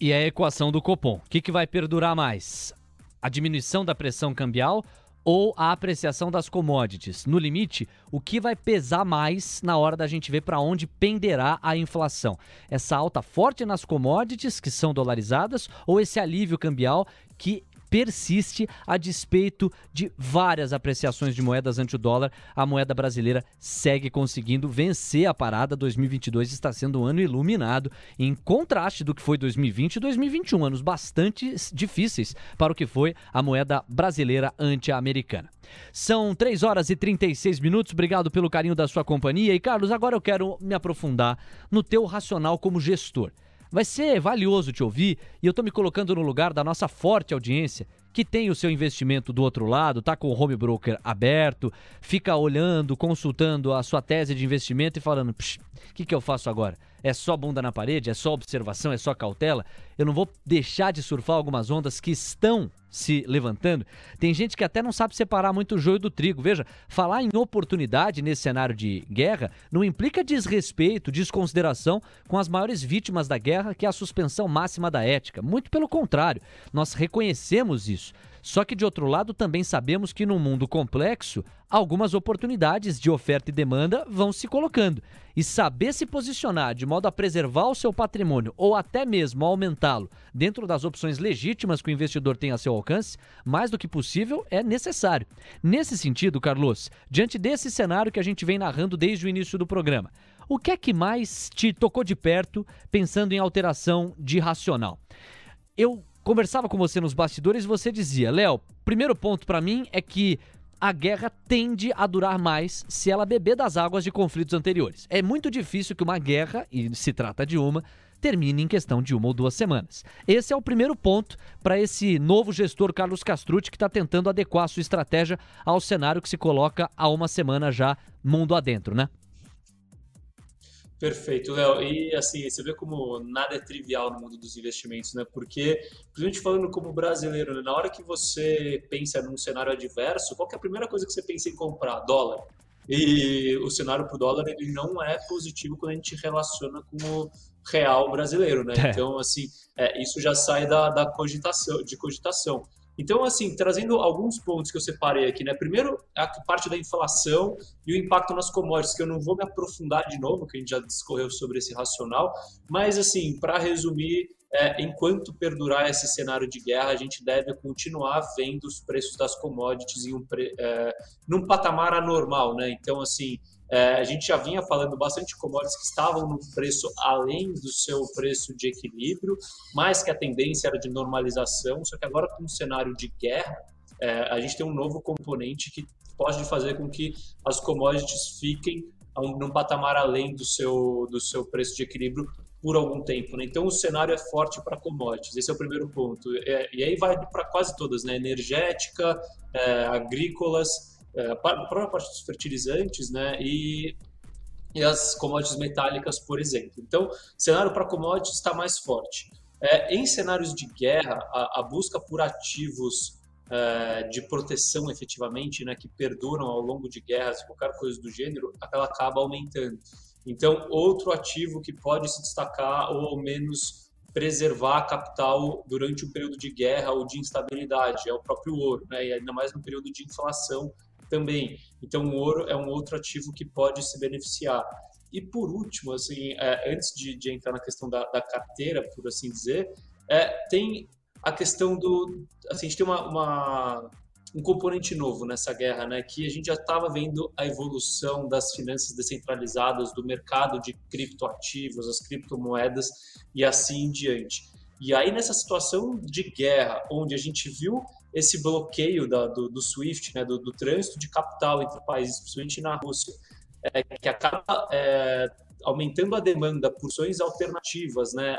E a equação do Copom, o que, que vai perdurar mais? A diminuição da pressão cambial ou a apreciação das commodities. No limite, o que vai pesar mais na hora da gente ver para onde penderá a inflação? Essa alta forte nas commodities, que são dolarizadas, ou esse alívio cambial que persiste a despeito de várias apreciações de moedas ante o dólar. A moeda brasileira segue conseguindo vencer a parada. 2022 está sendo um ano iluminado, em contraste do que foi 2020 e 2021, anos bastante difíceis para o que foi a moeda brasileira ante a americana. São 3 horas e 36 minutos. Obrigado pelo carinho da sua companhia. E Carlos, agora eu quero me aprofundar no teu racional como gestor. Vai ser valioso te ouvir e eu estou me colocando no lugar da nossa forte audiência que tem o seu investimento do outro lado, tá com o home broker aberto, fica olhando, consultando a sua tese de investimento e falando: o que, que eu faço agora? É só bunda na parede? É só observação? É só cautela? Eu não vou deixar de surfar algumas ondas que estão se levantando, tem gente que até não sabe separar muito o joio do trigo. Veja, falar em oportunidade nesse cenário de guerra não implica desrespeito, desconsideração com as maiores vítimas da guerra, que é a suspensão máxima da ética. Muito pelo contrário, nós reconhecemos isso. Só que, de outro lado, também sabemos que num mundo complexo, algumas oportunidades de oferta e demanda vão se colocando. E saber se posicionar de modo a preservar o seu patrimônio ou até mesmo aumentá-lo dentro das opções legítimas que o investidor tem a seu alcance, mais do que possível, é necessário. Nesse sentido, Carlos, diante desse cenário que a gente vem narrando desde o início do programa, o que é que mais te tocou de perto pensando em alteração de racional? Eu conversava com você nos bastidores e você dizia, Léo, primeiro ponto para mim é que a guerra tende a durar mais se ela beber das águas de conflitos anteriores. É muito difícil que uma guerra, e se trata de uma, termine em questão de uma ou duas semanas. Esse é o primeiro ponto para esse novo gestor Carlos Castrucci que está tentando adequar a sua estratégia ao cenário que se coloca há uma semana já mundo adentro, né? Perfeito, Léo. E assim, você vê como nada é trivial no mundo dos investimentos, né? Porque, principalmente falando como brasileiro, né? na hora que você pensa num cenário adverso, qual é a primeira coisa que você pensa em comprar? Dólar. E o cenário para o dólar ele não é positivo quando a gente relaciona com o real brasileiro, né? É. Então, assim, é, isso já sai da, da cogitação, de cogitação. Então, assim, trazendo alguns pontos que eu separei aqui, né? Primeiro, a parte da inflação e o impacto nas commodities, que eu não vou me aprofundar de novo, que a gente já discorreu sobre esse racional, mas, assim, para resumir, é, enquanto perdurar esse cenário de guerra, a gente deve continuar vendo os preços das commodities em um, é, num patamar anormal, né? Então, assim, é, a gente já vinha falando bastante de commodities que estavam no preço além do seu preço de equilíbrio, mas que a tendência era de normalização. Só que agora, com um cenário de guerra, é, a gente tem um novo componente que pode fazer com que as commodities fiquem num patamar além do seu, do seu preço de equilíbrio por algum tempo. Né? Então, o cenário é forte para commodities. Esse é o primeiro ponto. É, e aí vai para quase todas, né? energética, é, agrícolas é, a própria parte dos fertilizantes, né? E, e as commodities metálicas, por exemplo. Então, cenário para commodities está mais forte. É, em cenários de guerra, a, a busca por ativos é, de proteção efetivamente, né, que perduram ao longo de guerras, qualquer coisa do gênero, ela acaba aumentando. Então, outro ativo que pode se destacar ou ao menos preservar a capital durante um período de guerra ou de instabilidade é o próprio ouro, né, e ainda mais no período de inflação também. Então, o ouro é um outro ativo que pode se beneficiar. E por último, assim, é, antes de, de, entrar na questão da, da, carteira, por assim dizer, é, tem a questão do. Assim, a gente tem uma, uma, um componente novo nessa guerra, né? Que a gente já estava vendo a evolução das finanças descentralizadas, do mercado de criptoativos, as criptomoedas e assim em diante. E aí, nessa situação de guerra, onde a gente viu esse bloqueio da, do, do, SWIFT, né, do, do, trânsito de capital entre países, principalmente na Rússia, é, que acaba é, aumentando a demanda por soluções alternativas né,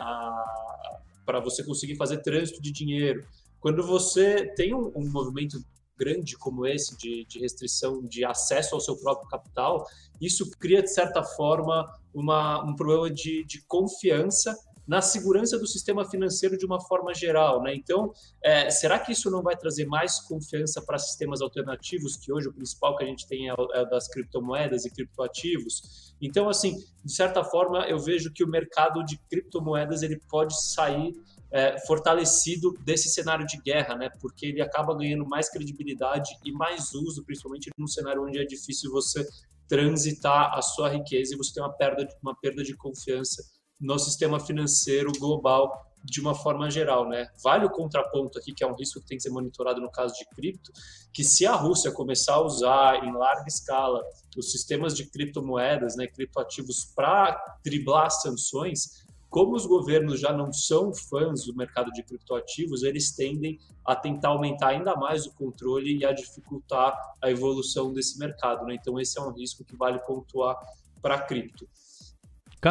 para você conseguir fazer trânsito de dinheiro. Quando você tem um, um movimento grande como esse de, de, restrição de acesso ao seu próprio capital, isso cria, de certa forma, uma, um problema de, de confiança na segurança do sistema financeiro de uma forma geral. Né? Então, é, será que isso não vai trazer mais confiança para sistemas alternativos, que hoje o principal que a gente tem é, é das criptomoedas e criptoativos? Então, assim, de certa forma, eu vejo que o mercado de criptomoedas ele pode sair é, fortalecido desse cenário de guerra, né? Porque ele acaba ganhando mais credibilidade e mais uso, principalmente num cenário onde é difícil você transitar a sua riqueza e você tem uma perda, uma perda de confiança no sistema financeiro global de uma forma geral, né? Vale o contraponto aqui, que é um risco que tem que ser monitorado no caso de cripto, que se a Rússia começar a usar em larga escala os sistemas de criptomoedas, né, criptoativos para driblar sanções, como os governos já não são fãs do mercado de criptoativos, eles tendem a tentar aumentar ainda mais o controle e a dificultar a evolução desse mercado, né? Então esse é um risco que vale pontuar para cripto.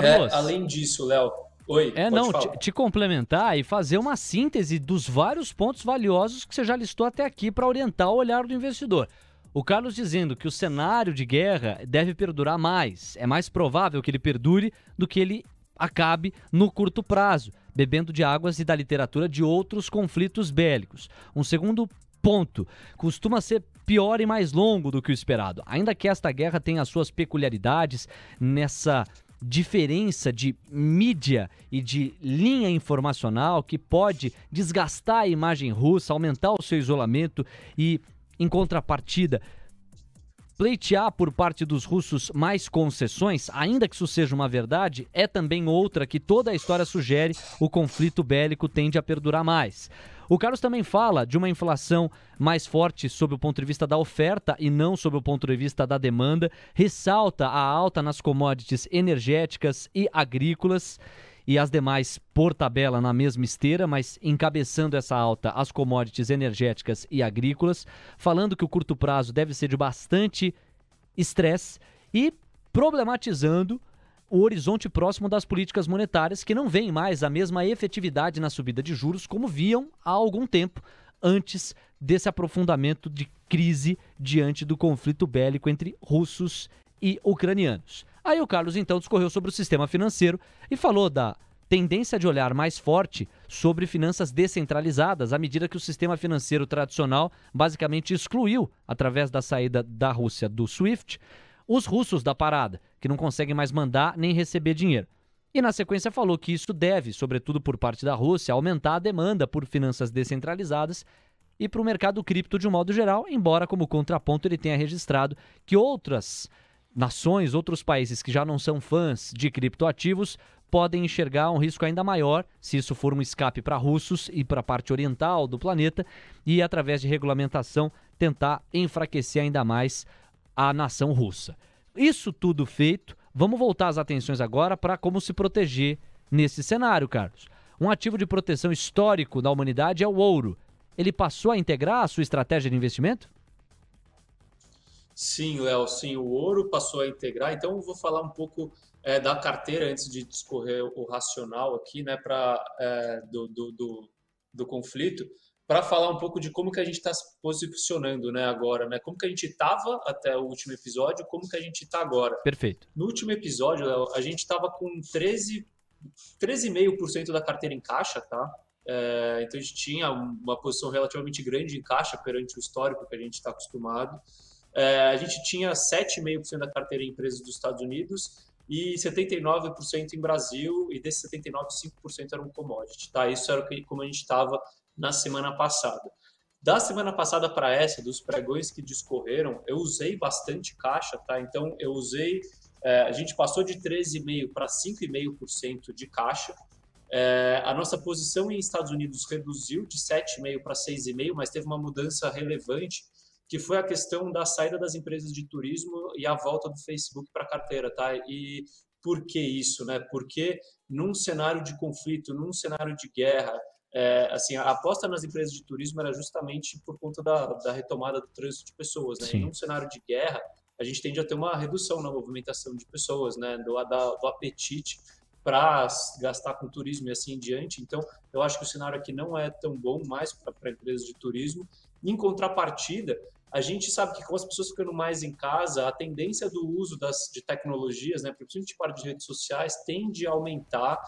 Carlos. É, além disso, Léo. Oi. É, não, te, te, complementar e fazer uma síntese dos vários pontos valiosos que você já listou até aqui para orientar o olhar do investidor. O Carlos dizendo que o cenário de guerra deve perdurar mais. É mais provável que ele perdure do que ele acabe no curto prazo, bebendo de águas e da literatura de outros conflitos bélicos. Um segundo ponto costuma ser pior e mais longo do que o esperado. Ainda que esta guerra tenha as suas peculiaridades nessa diferença de mídia e de linha informacional que pode desgastar a imagem russa, aumentar o seu isolamento e, em contrapartida, pleitear por parte dos russos mais concessões, ainda que isso seja uma verdade, é também outra que toda a história sugere o conflito bélico tende a perdurar mais. O Carlos também fala de uma inflação mais forte sob o ponto de vista da oferta e não sob o ponto de vista da demanda, ressalta a alta nas commodities energéticas e agrícolas e as demais por tabela na mesma esteira, mas encabeçando essa alta as commodities energéticas e agrícolas, falando que o curto prazo deve ser de bastante estresse e problematizando o horizonte próximo das políticas monetárias, que não veem mais a mesma efetividade na subida de juros como viam há algum tempo antes desse aprofundamento de crise diante do conflito bélico entre russos e ucranianos. Aí o Carlos então discorreu sobre o sistema financeiro e falou da tendência de olhar mais forte sobre finanças descentralizadas à medida que o sistema financeiro tradicional basicamente excluiu, através da saída da Rússia do SWIFT, os russos da parada, que não conseguem mais mandar nem receber dinheiro. E na sequência falou que isso deve, sobretudo por parte da Rússia, aumentar a demanda por finanças descentralizadas e para o mercado cripto de um modo geral, embora como contraponto ele tenha registrado que outras nações, outros países que já não são fãs de criptoativos, podem enxergar um risco ainda maior se isso for um escape para russos e para a parte oriental do planeta e, através de regulamentação, tentar enfraquecer ainda mais a nação russa. Isso tudo feito, vamos voltar as atenções agora para como se proteger nesse cenário, Carlos. Um ativo de proteção histórico da humanidade é o ouro. Ele passou a integrar a sua estratégia de investimento? Sim, Léo, sim, o ouro passou a integrar. Então, eu vou falar um pouco é, da carteira antes de discorrer o racional aqui, né, para é, do, do, do, do, conflito, para falar um pouco de como que a gente está se posicionando, né, agora, né, como que a gente estava até o último episódio, como que a gente está agora. Perfeito. No último episódio, Léo, a gente estava com 13 13,5% da carteira em caixa, tá? É, então a gente tinha uma posição relativamente grande em caixa perante o histórico que a gente está acostumado. É, a gente tinha 7,5% da carteira em empresas dos Estados Unidos e 79% em Brasil, e desses 79, 5% eram commodity, tá? Isso era como a gente estava na semana passada. Da semana passada para essa, dos pregões que discorreram, eu usei bastante caixa, tá? Então, eu usei, é, a gente passou de 13,5% para 5,5% de caixa, é, a nossa posição em Estados Unidos reduziu de 7,5% para 6,5%, mas teve uma mudança relevante que foi a questão da saída das empresas de turismo e a volta do Facebook para a carteira, tá? E por que isso, né? Porque num cenário de conflito, num cenário de guerra, é, assim, a aposta nas empresas de turismo era justamente por conta da, da retomada do trânsito de pessoas, né? Sim. Em um cenário de guerra, a gente tende a ter uma redução na movimentação de pessoas, né? Do, da, do apetite para gastar com turismo e assim em diante. Então, eu acho que o cenário aqui não é tão bom mais para empresas de turismo. Em contrapartida, a gente sabe que com as pessoas ficando mais em casa, a tendência do uso das, de tecnologias, né, principalmente parte de redes sociais, tende a aumentar.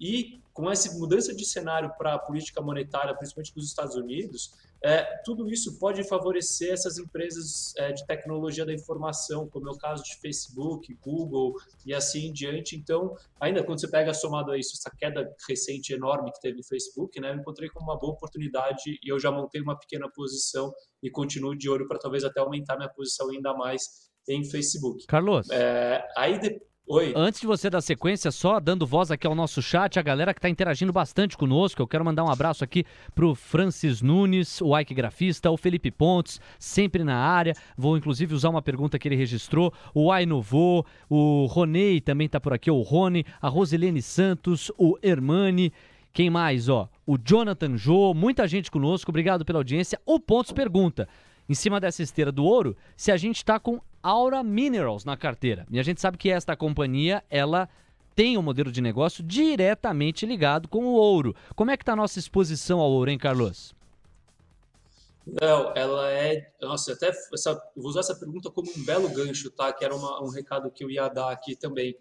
E com essa mudança de cenário para a política monetária, principalmente dos Estados Unidos, é, tudo isso pode favorecer essas empresas é, de tecnologia da informação, como é o caso de Facebook, Google e assim em diante. Então, ainda quando você pega somado a isso, essa queda recente enorme que teve no Facebook, né, eu encontrei como uma boa oportunidade e eu já montei uma pequena posição e continuo de olho para talvez até aumentar minha posição ainda mais em Facebook. Carlos. É, aí de, Oi. Antes de você dar sequência, só dando voz aqui ao nosso chat, a galera que está interagindo bastante conosco, eu quero mandar um abraço aqui pro Francis Nunes, o Ike Grafista, o Felipe Pontes, sempre na área. Vou inclusive usar uma pergunta que ele registrou. O Ai Novo, o Ronei também está por aqui, o Rony, a Rosilene Santos, o Hermani. Quem mais, ó? O Jonathan Jô, muita gente conosco, obrigado pela audiência. O Pontes pergunta: em cima dessa esteira do ouro se a gente está com Aura Minerals na carteira. E a gente sabe que esta companhia, ela tem um modelo de negócio diretamente ligado com o ouro. Como é que está a nossa exposição ao ouro, hein, Carlos? Não, ela é. Nossa, até essa, vou usar essa pergunta como um belo gancho, tá? Que era uma, um recado que eu ia dar aqui também.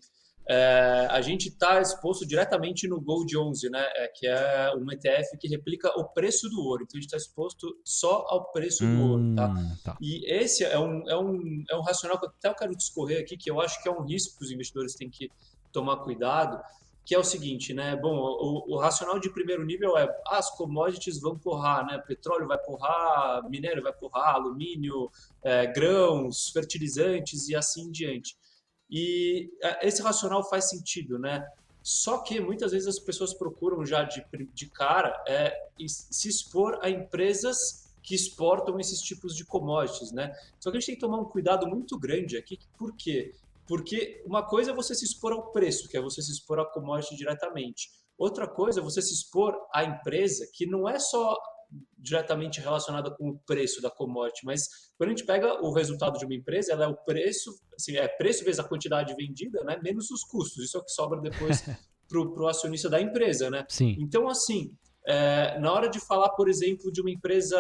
É, a gente está exposto diretamente no Gold 11, né? É, que é um ETF que replica o preço do ouro. Então a gente está exposto só ao preço hum, do ouro, tá? tá? E esse é um, é, um, é um racional que eu até quero discorrer aqui, que eu acho que é um risco que os investidores têm que tomar cuidado, que é o seguinte, né? Bom, o, o racional de primeiro nível é ah, as commodities vão porrar, né? Petróleo vai porrar, minério vai porrar, alumínio, é, grãos, fertilizantes e assim em diante. E esse racional faz sentido, né? Só que muitas vezes as pessoas procuram já de, de cara é, se expor a empresas que exportam esses tipos de commodities, né? Só que a gente tem que tomar um cuidado muito grande aqui, porque Porque uma coisa é você se expor ao preço, que é você se expor à commodity diretamente. Outra coisa é você se expor à empresa, que não é só diretamente relacionada com o preço da commodity, mas quando a gente pega o resultado de uma empresa, ela é o preço, assim, é preço vezes a quantidade vendida, né, menos os custos. Isso é o que sobra depois para o acionista da empresa, né? Sim. Então, assim, é, na hora de falar, por exemplo, de uma empresa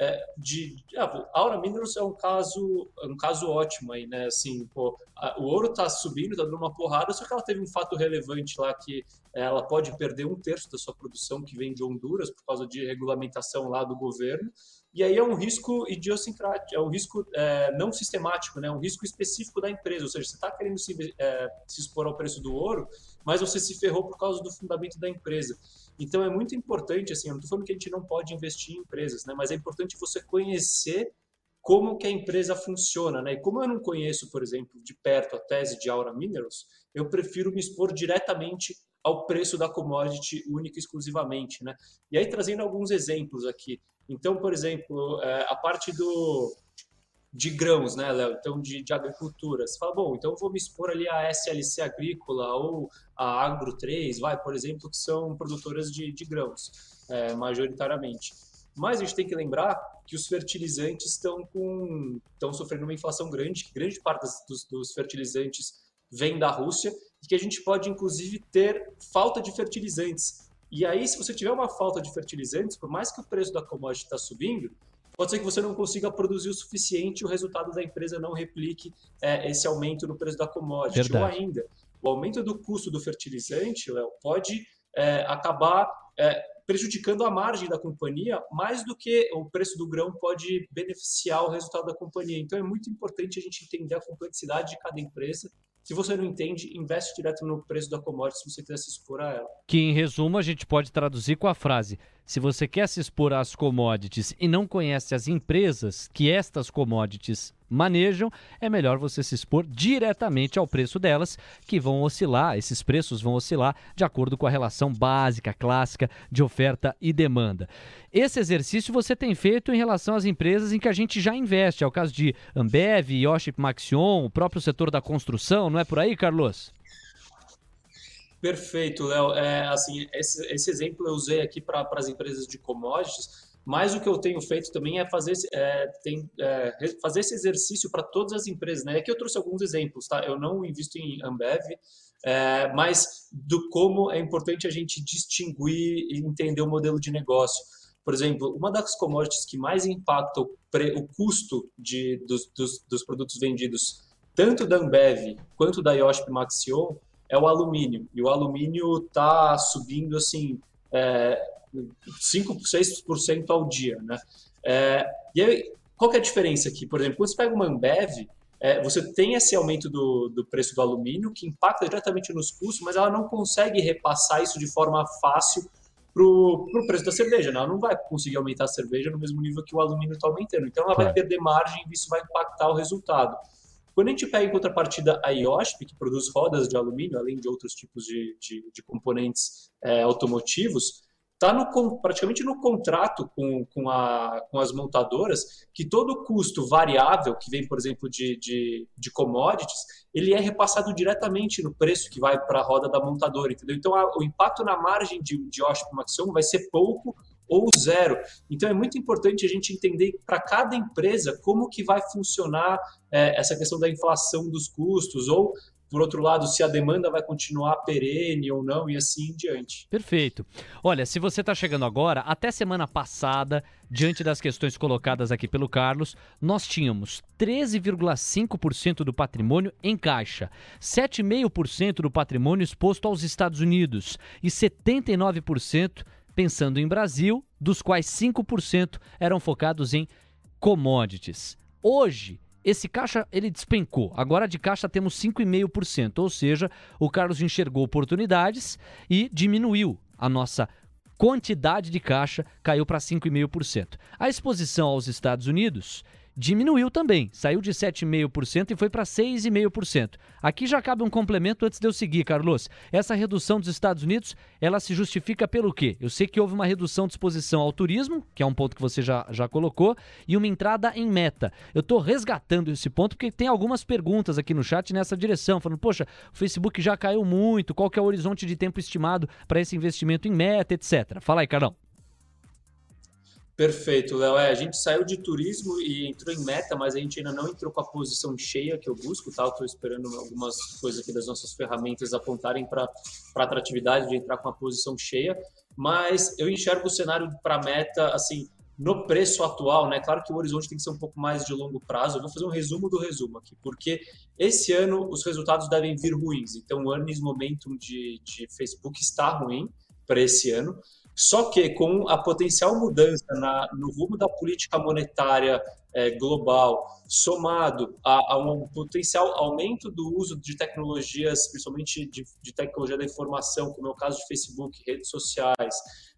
é, de ah, Aura Minerals é um caso um caso ótimo aí, né? Assim, pô, a, o ouro está subindo, está dando uma porrada, só que ela teve um fato relevante lá que ela pode perder um terço da sua produção que vem de Honduras por causa de regulamentação lá do governo. E aí é um risco idiosincrático, é um risco é, não sistemático, né? É um risco específico da empresa. Ou seja, você está querendo se, é, se expor ao preço do ouro, mas você se ferrou por causa do fundamento da empresa. Então é muito importante, assim, eu não estou falando que a gente não pode investir em empresas, né? Mas é importante você conhecer como que a empresa funciona, né? E como eu não conheço, por exemplo, de perto a tese de Aura Minerals, eu prefiro me expor diretamente ao preço da commodity única e exclusivamente, né? E aí trazendo alguns exemplos aqui. Então, por exemplo, é, a parte do de grãos, né, Léo? Então, de, de agricultura. Você fala, bom, então vou me expor ali a SLC Agrícola ou a Agro 3, vai, por exemplo, que são produtoras de, de grãos, é, majoritariamente. Mas a gente tem que lembrar que os fertilizantes estão com estão sofrendo uma inflação grande, grande parte dos, dos fertilizantes vem da Rússia e que a gente pode inclusive ter falta de fertilizantes. E aí, se você tiver uma falta de fertilizantes, por mais que o preço da commodity está subindo, pode ser que você não consiga produzir o suficiente e o resultado da empresa não replique é, esse aumento no preço da commodity. Verdade. Ou ainda, o aumento do custo do fertilizante, Léo, pode é, acabar é, prejudicando a margem da companhia mais do que o preço do grão pode beneficiar o resultado da companhia. Então é muito importante a gente entender a complexidade de cada empresa se você não entende, investe direto no preço da commodity se você quiser se expor a ela. Que em resumo a gente pode traduzir com a frase: se você quer se expor às commodities e não conhece as empresas que estas commodities manejam, é melhor você se expor diretamente ao preço delas, que vão oscilar, esses preços vão oscilar de acordo com a relação básica, clássica de oferta e demanda. Esse exercício você tem feito em relação às empresas em que a gente já investe, é o caso de Ambev, Yoship Maxion, o próprio setor da construção, não é por aí, Carlos? Perfeito, Léo. É, assim, esse, esse exemplo eu usei aqui para as empresas de commodities, mas o que eu tenho feito também é fazer, é, tem, é, fazer esse exercício para todas as empresas. Né? Aqui eu trouxe alguns exemplos, tá? Eu não invisto em Ambev, é, mas do como é importante a gente distinguir e entender o modelo de negócio. Por exemplo, uma das commodities que mais impacta o, pre, o custo de, dos, dos, dos, produtos vendidos, tanto da Ambev quanto da Yoship Maxion, é o alumínio. E o alumínio está subindo assim, é, 5, 6% ao dia, né? É, e aí, qual é a diferença aqui? Por exemplo, quando você pega uma Ambev, é, você tem esse aumento do, do preço do alumínio, que impacta diretamente nos custos, mas ela não consegue repassar isso de forma fácil para o preço da cerveja. Né? Ela não vai conseguir aumentar a cerveja no mesmo nível que o alumínio está aumentando. Então, ela vai perder margem e isso vai impactar o resultado. Quando a gente pega em contrapartida a IOSP, que produz rodas de alumínio, além de outros tipos de, de, de componentes é, automotivos, está no, praticamente no contrato com, com, a, com as montadoras que todo custo variável que vem, por exemplo, de, de, de commodities, ele é repassado diretamente no preço que vai para a roda da montadora, entendeu? Então, a, o impacto na margem de, de OSP Maxion vai ser pouco ou zero. Então é muito importante a gente entender para cada empresa como que vai funcionar é, essa questão da inflação dos custos ou por outro lado, se a demanda vai continuar perene ou não e assim em diante. Perfeito. Olha, se você está chegando agora, até semana passada, diante das questões colocadas aqui pelo Carlos, nós tínhamos 13,5% do patrimônio em caixa, 7,5% do patrimônio exposto aos Estados Unidos e 79% pensando em Brasil, dos quais 5% eram focados em commodities. Hoje, esse caixa ele despencou. Agora de caixa temos 5,5%, ou seja, o Carlos enxergou oportunidades e diminuiu a nossa quantidade de caixa, caiu para 5,5%. A exposição aos Estados Unidos diminuiu também, saiu de 7,5% e foi para 6,5%. Aqui já cabe um complemento antes de eu seguir, Carlos. Essa redução dos Estados Unidos, ela se justifica pelo quê? Eu sei que houve uma redução de exposição ao turismo, que é um ponto que você já, já colocou, e uma entrada em meta. Eu estou resgatando esse ponto porque tem algumas perguntas aqui no chat nessa direção, falando, poxa, o Facebook já caiu muito, qual que é o horizonte de tempo estimado para esse investimento em meta, etc. Fala aí, Carlão. Perfeito, Léo. É, a gente saiu de turismo e entrou em meta, mas a gente ainda não entrou com a posição cheia que eu busco, tá? Estou esperando algumas coisas aqui das nossas ferramentas apontarem para a atratividade de entrar com a posição cheia, mas eu enxergo o cenário para meta, assim, no preço atual, né? Claro que o horizonte tem que ser um pouco mais de longo prazo. Eu vou fazer um resumo do resumo aqui, porque esse ano os resultados devem vir ruins. Então, o earnings momentum de, de Facebook está ruim para esse ano. Só que com a potencial mudança na, no rumo da política monetária é, global, somado a, a, um potencial aumento do uso de tecnologias, principalmente de, de tecnologia da informação, como é o caso de Facebook, redes sociais,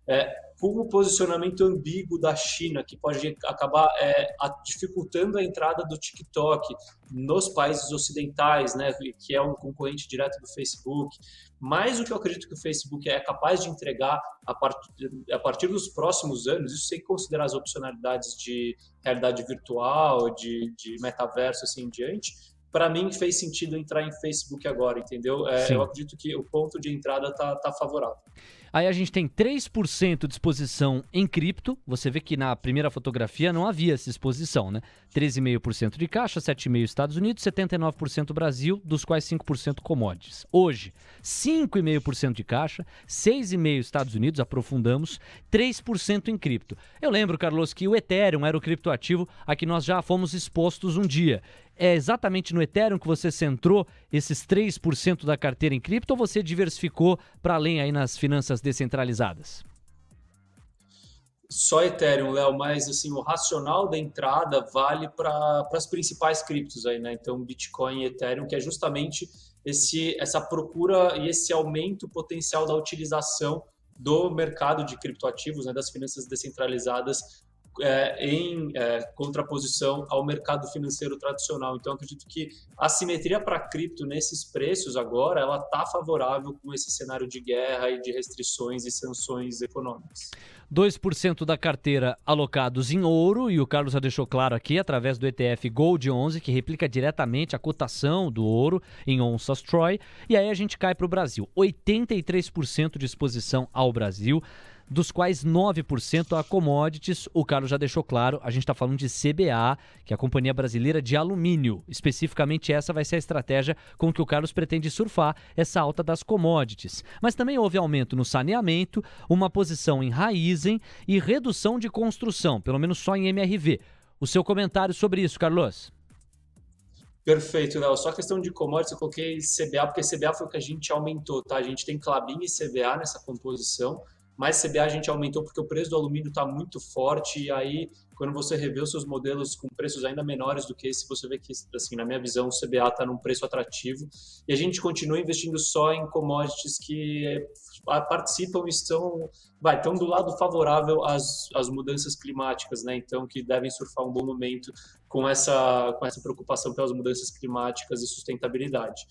é, com o posicionamento ambíguo da China, que pode acabar é, a, dificultando a entrada do TikTok nos países ocidentais, né, que é um concorrente direto do Facebook. Mas o que eu acredito que o Facebook é capaz de entregar a partir, a partir dos próximos anos, isso sem considerar as opcionalidades de realidade virtual, de, de metaverso assim em diante, para mim fez sentido entrar em Facebook agora, entendeu? É, eu acredito que o ponto de entrada tá, tá favorável. Aí a gente tem 3% de exposição em cripto. Você vê que na primeira fotografia não havia essa exposição, né? 13,5% de caixa, 7,5% Estados Unidos, 79% Brasil, dos quais 5% commodities. Hoje, 5,5% de caixa, 6,5% Estados Unidos, aprofundamos, 3% em cripto. Eu lembro, Carlos, que o Ethereum era o criptoativo a que nós já fomos expostos um dia. É exatamente no Ethereum que você centrou esses 3% da carteira em cripto ou você diversificou para além aí nas finanças descentralizadas? Só Ethereum, Léo, mas assim, o racional da entrada vale para as principais criptos aí, né? Então, Bitcoin e Ethereum, que é justamente esse, essa procura e esse aumento potencial da utilização do mercado de criptoativos, né, das finanças descentralizadas é, em é, contraposição ao mercado financeiro tradicional. Então, acredito que a simetria para cripto nesses preços agora, ela está favorável com esse cenário de guerra e de restrições e sanções econômicas. 2% da carteira alocados em ouro, e o Carlos já deixou claro aqui, através do ETF Gold 11, que replica diretamente a cotação do ouro em onças Troy. E aí a gente cai para o Brasil. 83% de exposição ao Brasil dos quais 9% a commodities. O Carlos já deixou claro, a gente está falando de CBA, que é a Companhia Brasileira de Alumínio. Especificamente essa vai ser a estratégia com que o Carlos pretende surfar essa alta das commodities. Mas também houve aumento no saneamento, uma posição em Raizen e redução de construção, pelo menos só em MRV. O seu comentário sobre isso, Carlos? Perfeito, Léo. Só questão de commodities, eu coloquei CBA, porque CBA foi o que a gente aumentou, tá? A gente tem Clabin e CBA nessa composição mais CBA a gente aumentou porque o preço do alumínio está muito forte e aí quando você revê os seus modelos com preços ainda menores do que esse, você vê que, assim, na minha visão, o CBA está num preço atrativo e a gente continua investindo só em commodities que eh, participam e estão, vai, estão do lado favorável às, às mudanças climáticas, né? Então, que devem surfar um bom momento com essa, com essa preocupação pelas mudanças climáticas e sustentabilidade.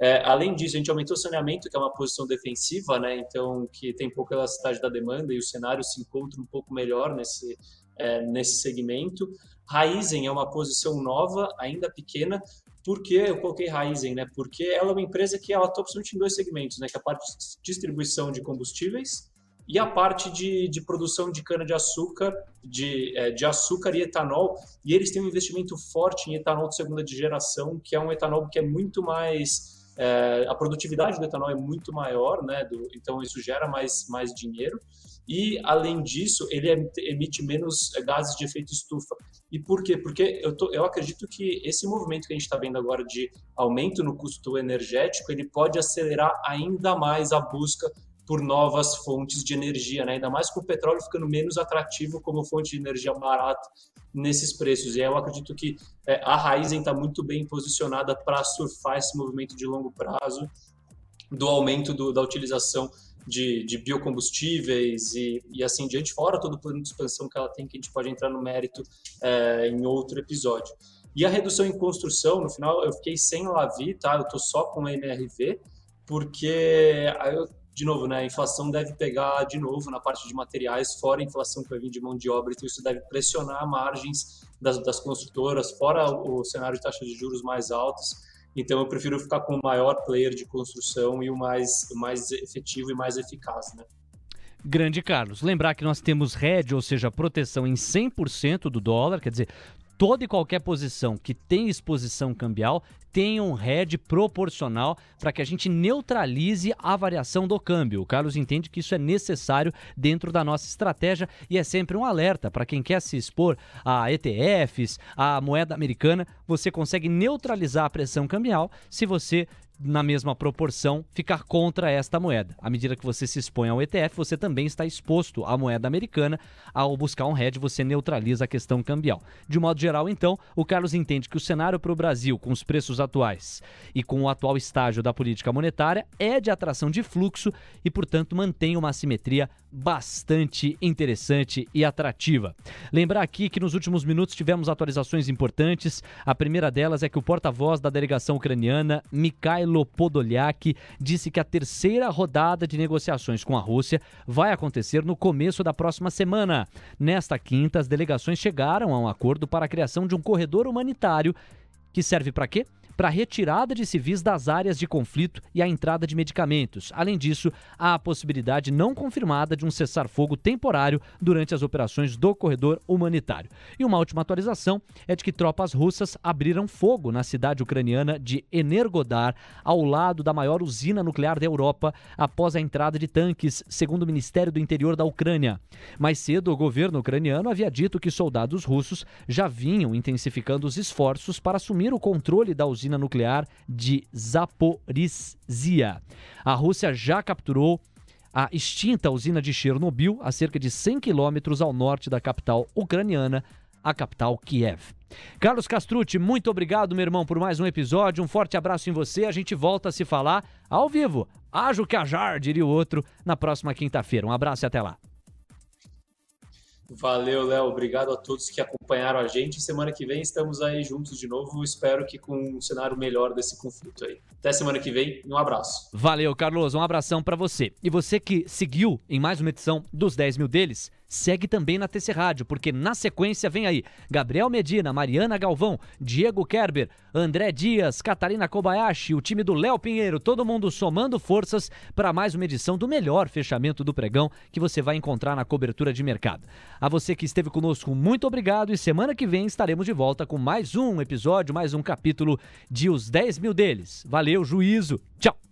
É, além disso, a gente aumentou o saneamento, que é uma posição defensiva, né? Então, que tem pouca elasticidade da demanda e o cenário se encontra um pouco melhor nesse, é, nesse segmento. Raizen é uma posição nova, ainda pequena. Por que eu coloquei Raizen? Né? Porque ela é uma empresa que ela atua principalmente em dois segmentos, né? Que é a parte de distribuição de combustíveis e a parte de, de produção de cana-de-açúcar, de, é, de açúcar e etanol. E eles têm um investimento forte em etanol de segunda geração, que é um etanol que é muito mais é, a produtividade do etanol é muito maior, né? Do, então isso gera mais, mais dinheiro. E, além disso, ele emite menos gases de efeito estufa. E por quê? Porque eu, tô, eu acredito que esse movimento que a gente está vendo agora de aumento no custo energético, ele pode acelerar ainda mais a busca por novas fontes de energia, né? ainda mais com o petróleo ficando menos atrativo como fonte de energia barata nesses preços. E eu acredito que é, a Raizen está muito bem posicionada para surfar esse movimento de longo prazo do aumento do, da utilização de, de biocombustíveis e, e, assim diante, fora todo o plano de expansão que ela tem, que a gente pode entrar no mérito é, em outro episódio. E a redução em construção, no final eu fiquei sem Lavi, tá? Eu tô só com MRV, porque eu, de novo, né, a inflação deve pegar de novo na parte de materiais, fora a inflação que vai vir de mão de obra, então isso deve pressionar margens das, das construtoras, fora o cenário de taxas de juros mais altos. Então eu prefiro ficar com o maior player de construção e o mais, o mais efetivo e mais eficaz, né? Grande Carlos. Lembrar que nós temos hedge, ou seja, proteção em 100% do dólar, quer dizer, toda e qualquer posição que tem exposição cambial tem um head proporcional para que a gente neutralize a variação do câmbio. O Carlos entende que isso é necessário dentro da nossa estratégia e é sempre um alerta para quem quer se expor a ETFs, a moeda americana, você consegue neutralizar a pressão cambial se você na mesma proporção, ficar contra esta moeda. À medida que você se expõe ao ETF, você também está exposto à moeda americana. Ao buscar um hedge, você neutraliza a questão cambial. De modo geral, então, o Carlos entende que o cenário para o Brasil, com os preços atuais e com o atual estágio da política monetária, é de atração de fluxo e, portanto, mantém uma assimetria bastante interessante e atrativa. Lembrar aqui que nos últimos minutos tivemos atualizações importantes. A primeira delas é que o porta-voz da delegação ucraniana, Mikhailo Podolyak, disse que a terceira rodada de negociações com a Rússia vai acontecer no começo da próxima semana. Nesta quinta, as delegações chegaram a um acordo para a criação de um corredor humanitário que serve para quê? Para a retirada de civis das áreas de conflito e a entrada de medicamentos. Além disso, há a possibilidade não confirmada de um cessar-fogo temporário durante as operações do corredor humanitário. E uma última atualização é de que tropas russas abriram fogo na cidade ucraniana de Energodar, ao lado da maior usina nuclear da Europa, após a entrada de tanques, segundo o Ministério do Interior da Ucrânia. Mais cedo, o governo ucraniano havia dito que soldados russos já vinham intensificando os esforços para assumir o controle da usina usina nuclear de Zaporizhia. A Rússia já capturou a extinta usina de Chernobyl, a cerca de 100 quilômetros ao norte da capital ucraniana, a capital Kiev. Carlos Castrucci, muito obrigado, meu irmão, por mais um episódio. Um forte abraço em você. A gente volta a se falar ao vivo. Ajo que ajar, diria o outro, na próxima quinta-feira. Um abraço e até lá. Valeu, Léo. Obrigado a todos que acompanharam a gente. Semana que vem estamos aí juntos de novo. Espero que com um cenário melhor desse conflito aí. Até semana que vem. Um abraço. Valeu, Carlos. Um abração para você. E você que seguiu em mais uma edição dos 10 mil deles, segue também na TC Rádio, porque na sequência vem aí Gabriel Medina, Mariana Galvão, Diego Kerber, André Dias, Catarina Kobayashi, o time do Léo Pinheiro, todo mundo somando forças para mais uma edição do melhor fechamento do pregão que você vai encontrar na cobertura de mercado. A você que esteve conosco, muito obrigado e semana que vem estaremos de volta com mais um episódio, mais um capítulo de Os 10 Mil Deles. Valeu, juízo. Tchau.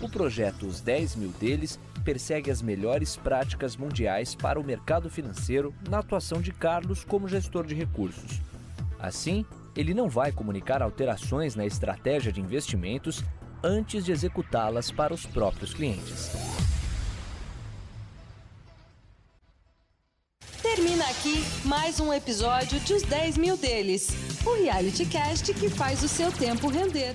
O projeto Os 10 mil deles persegue as melhores práticas mundiais para o mercado financeiro na atuação de Carlos como gestor de recursos. Assim, ele não vai comunicar alterações na estratégia de investimentos antes de executá-las para os próprios clientes. Termina aqui mais um episódio de Os 10 Mil Deles, o reality cast que faz o seu tempo render.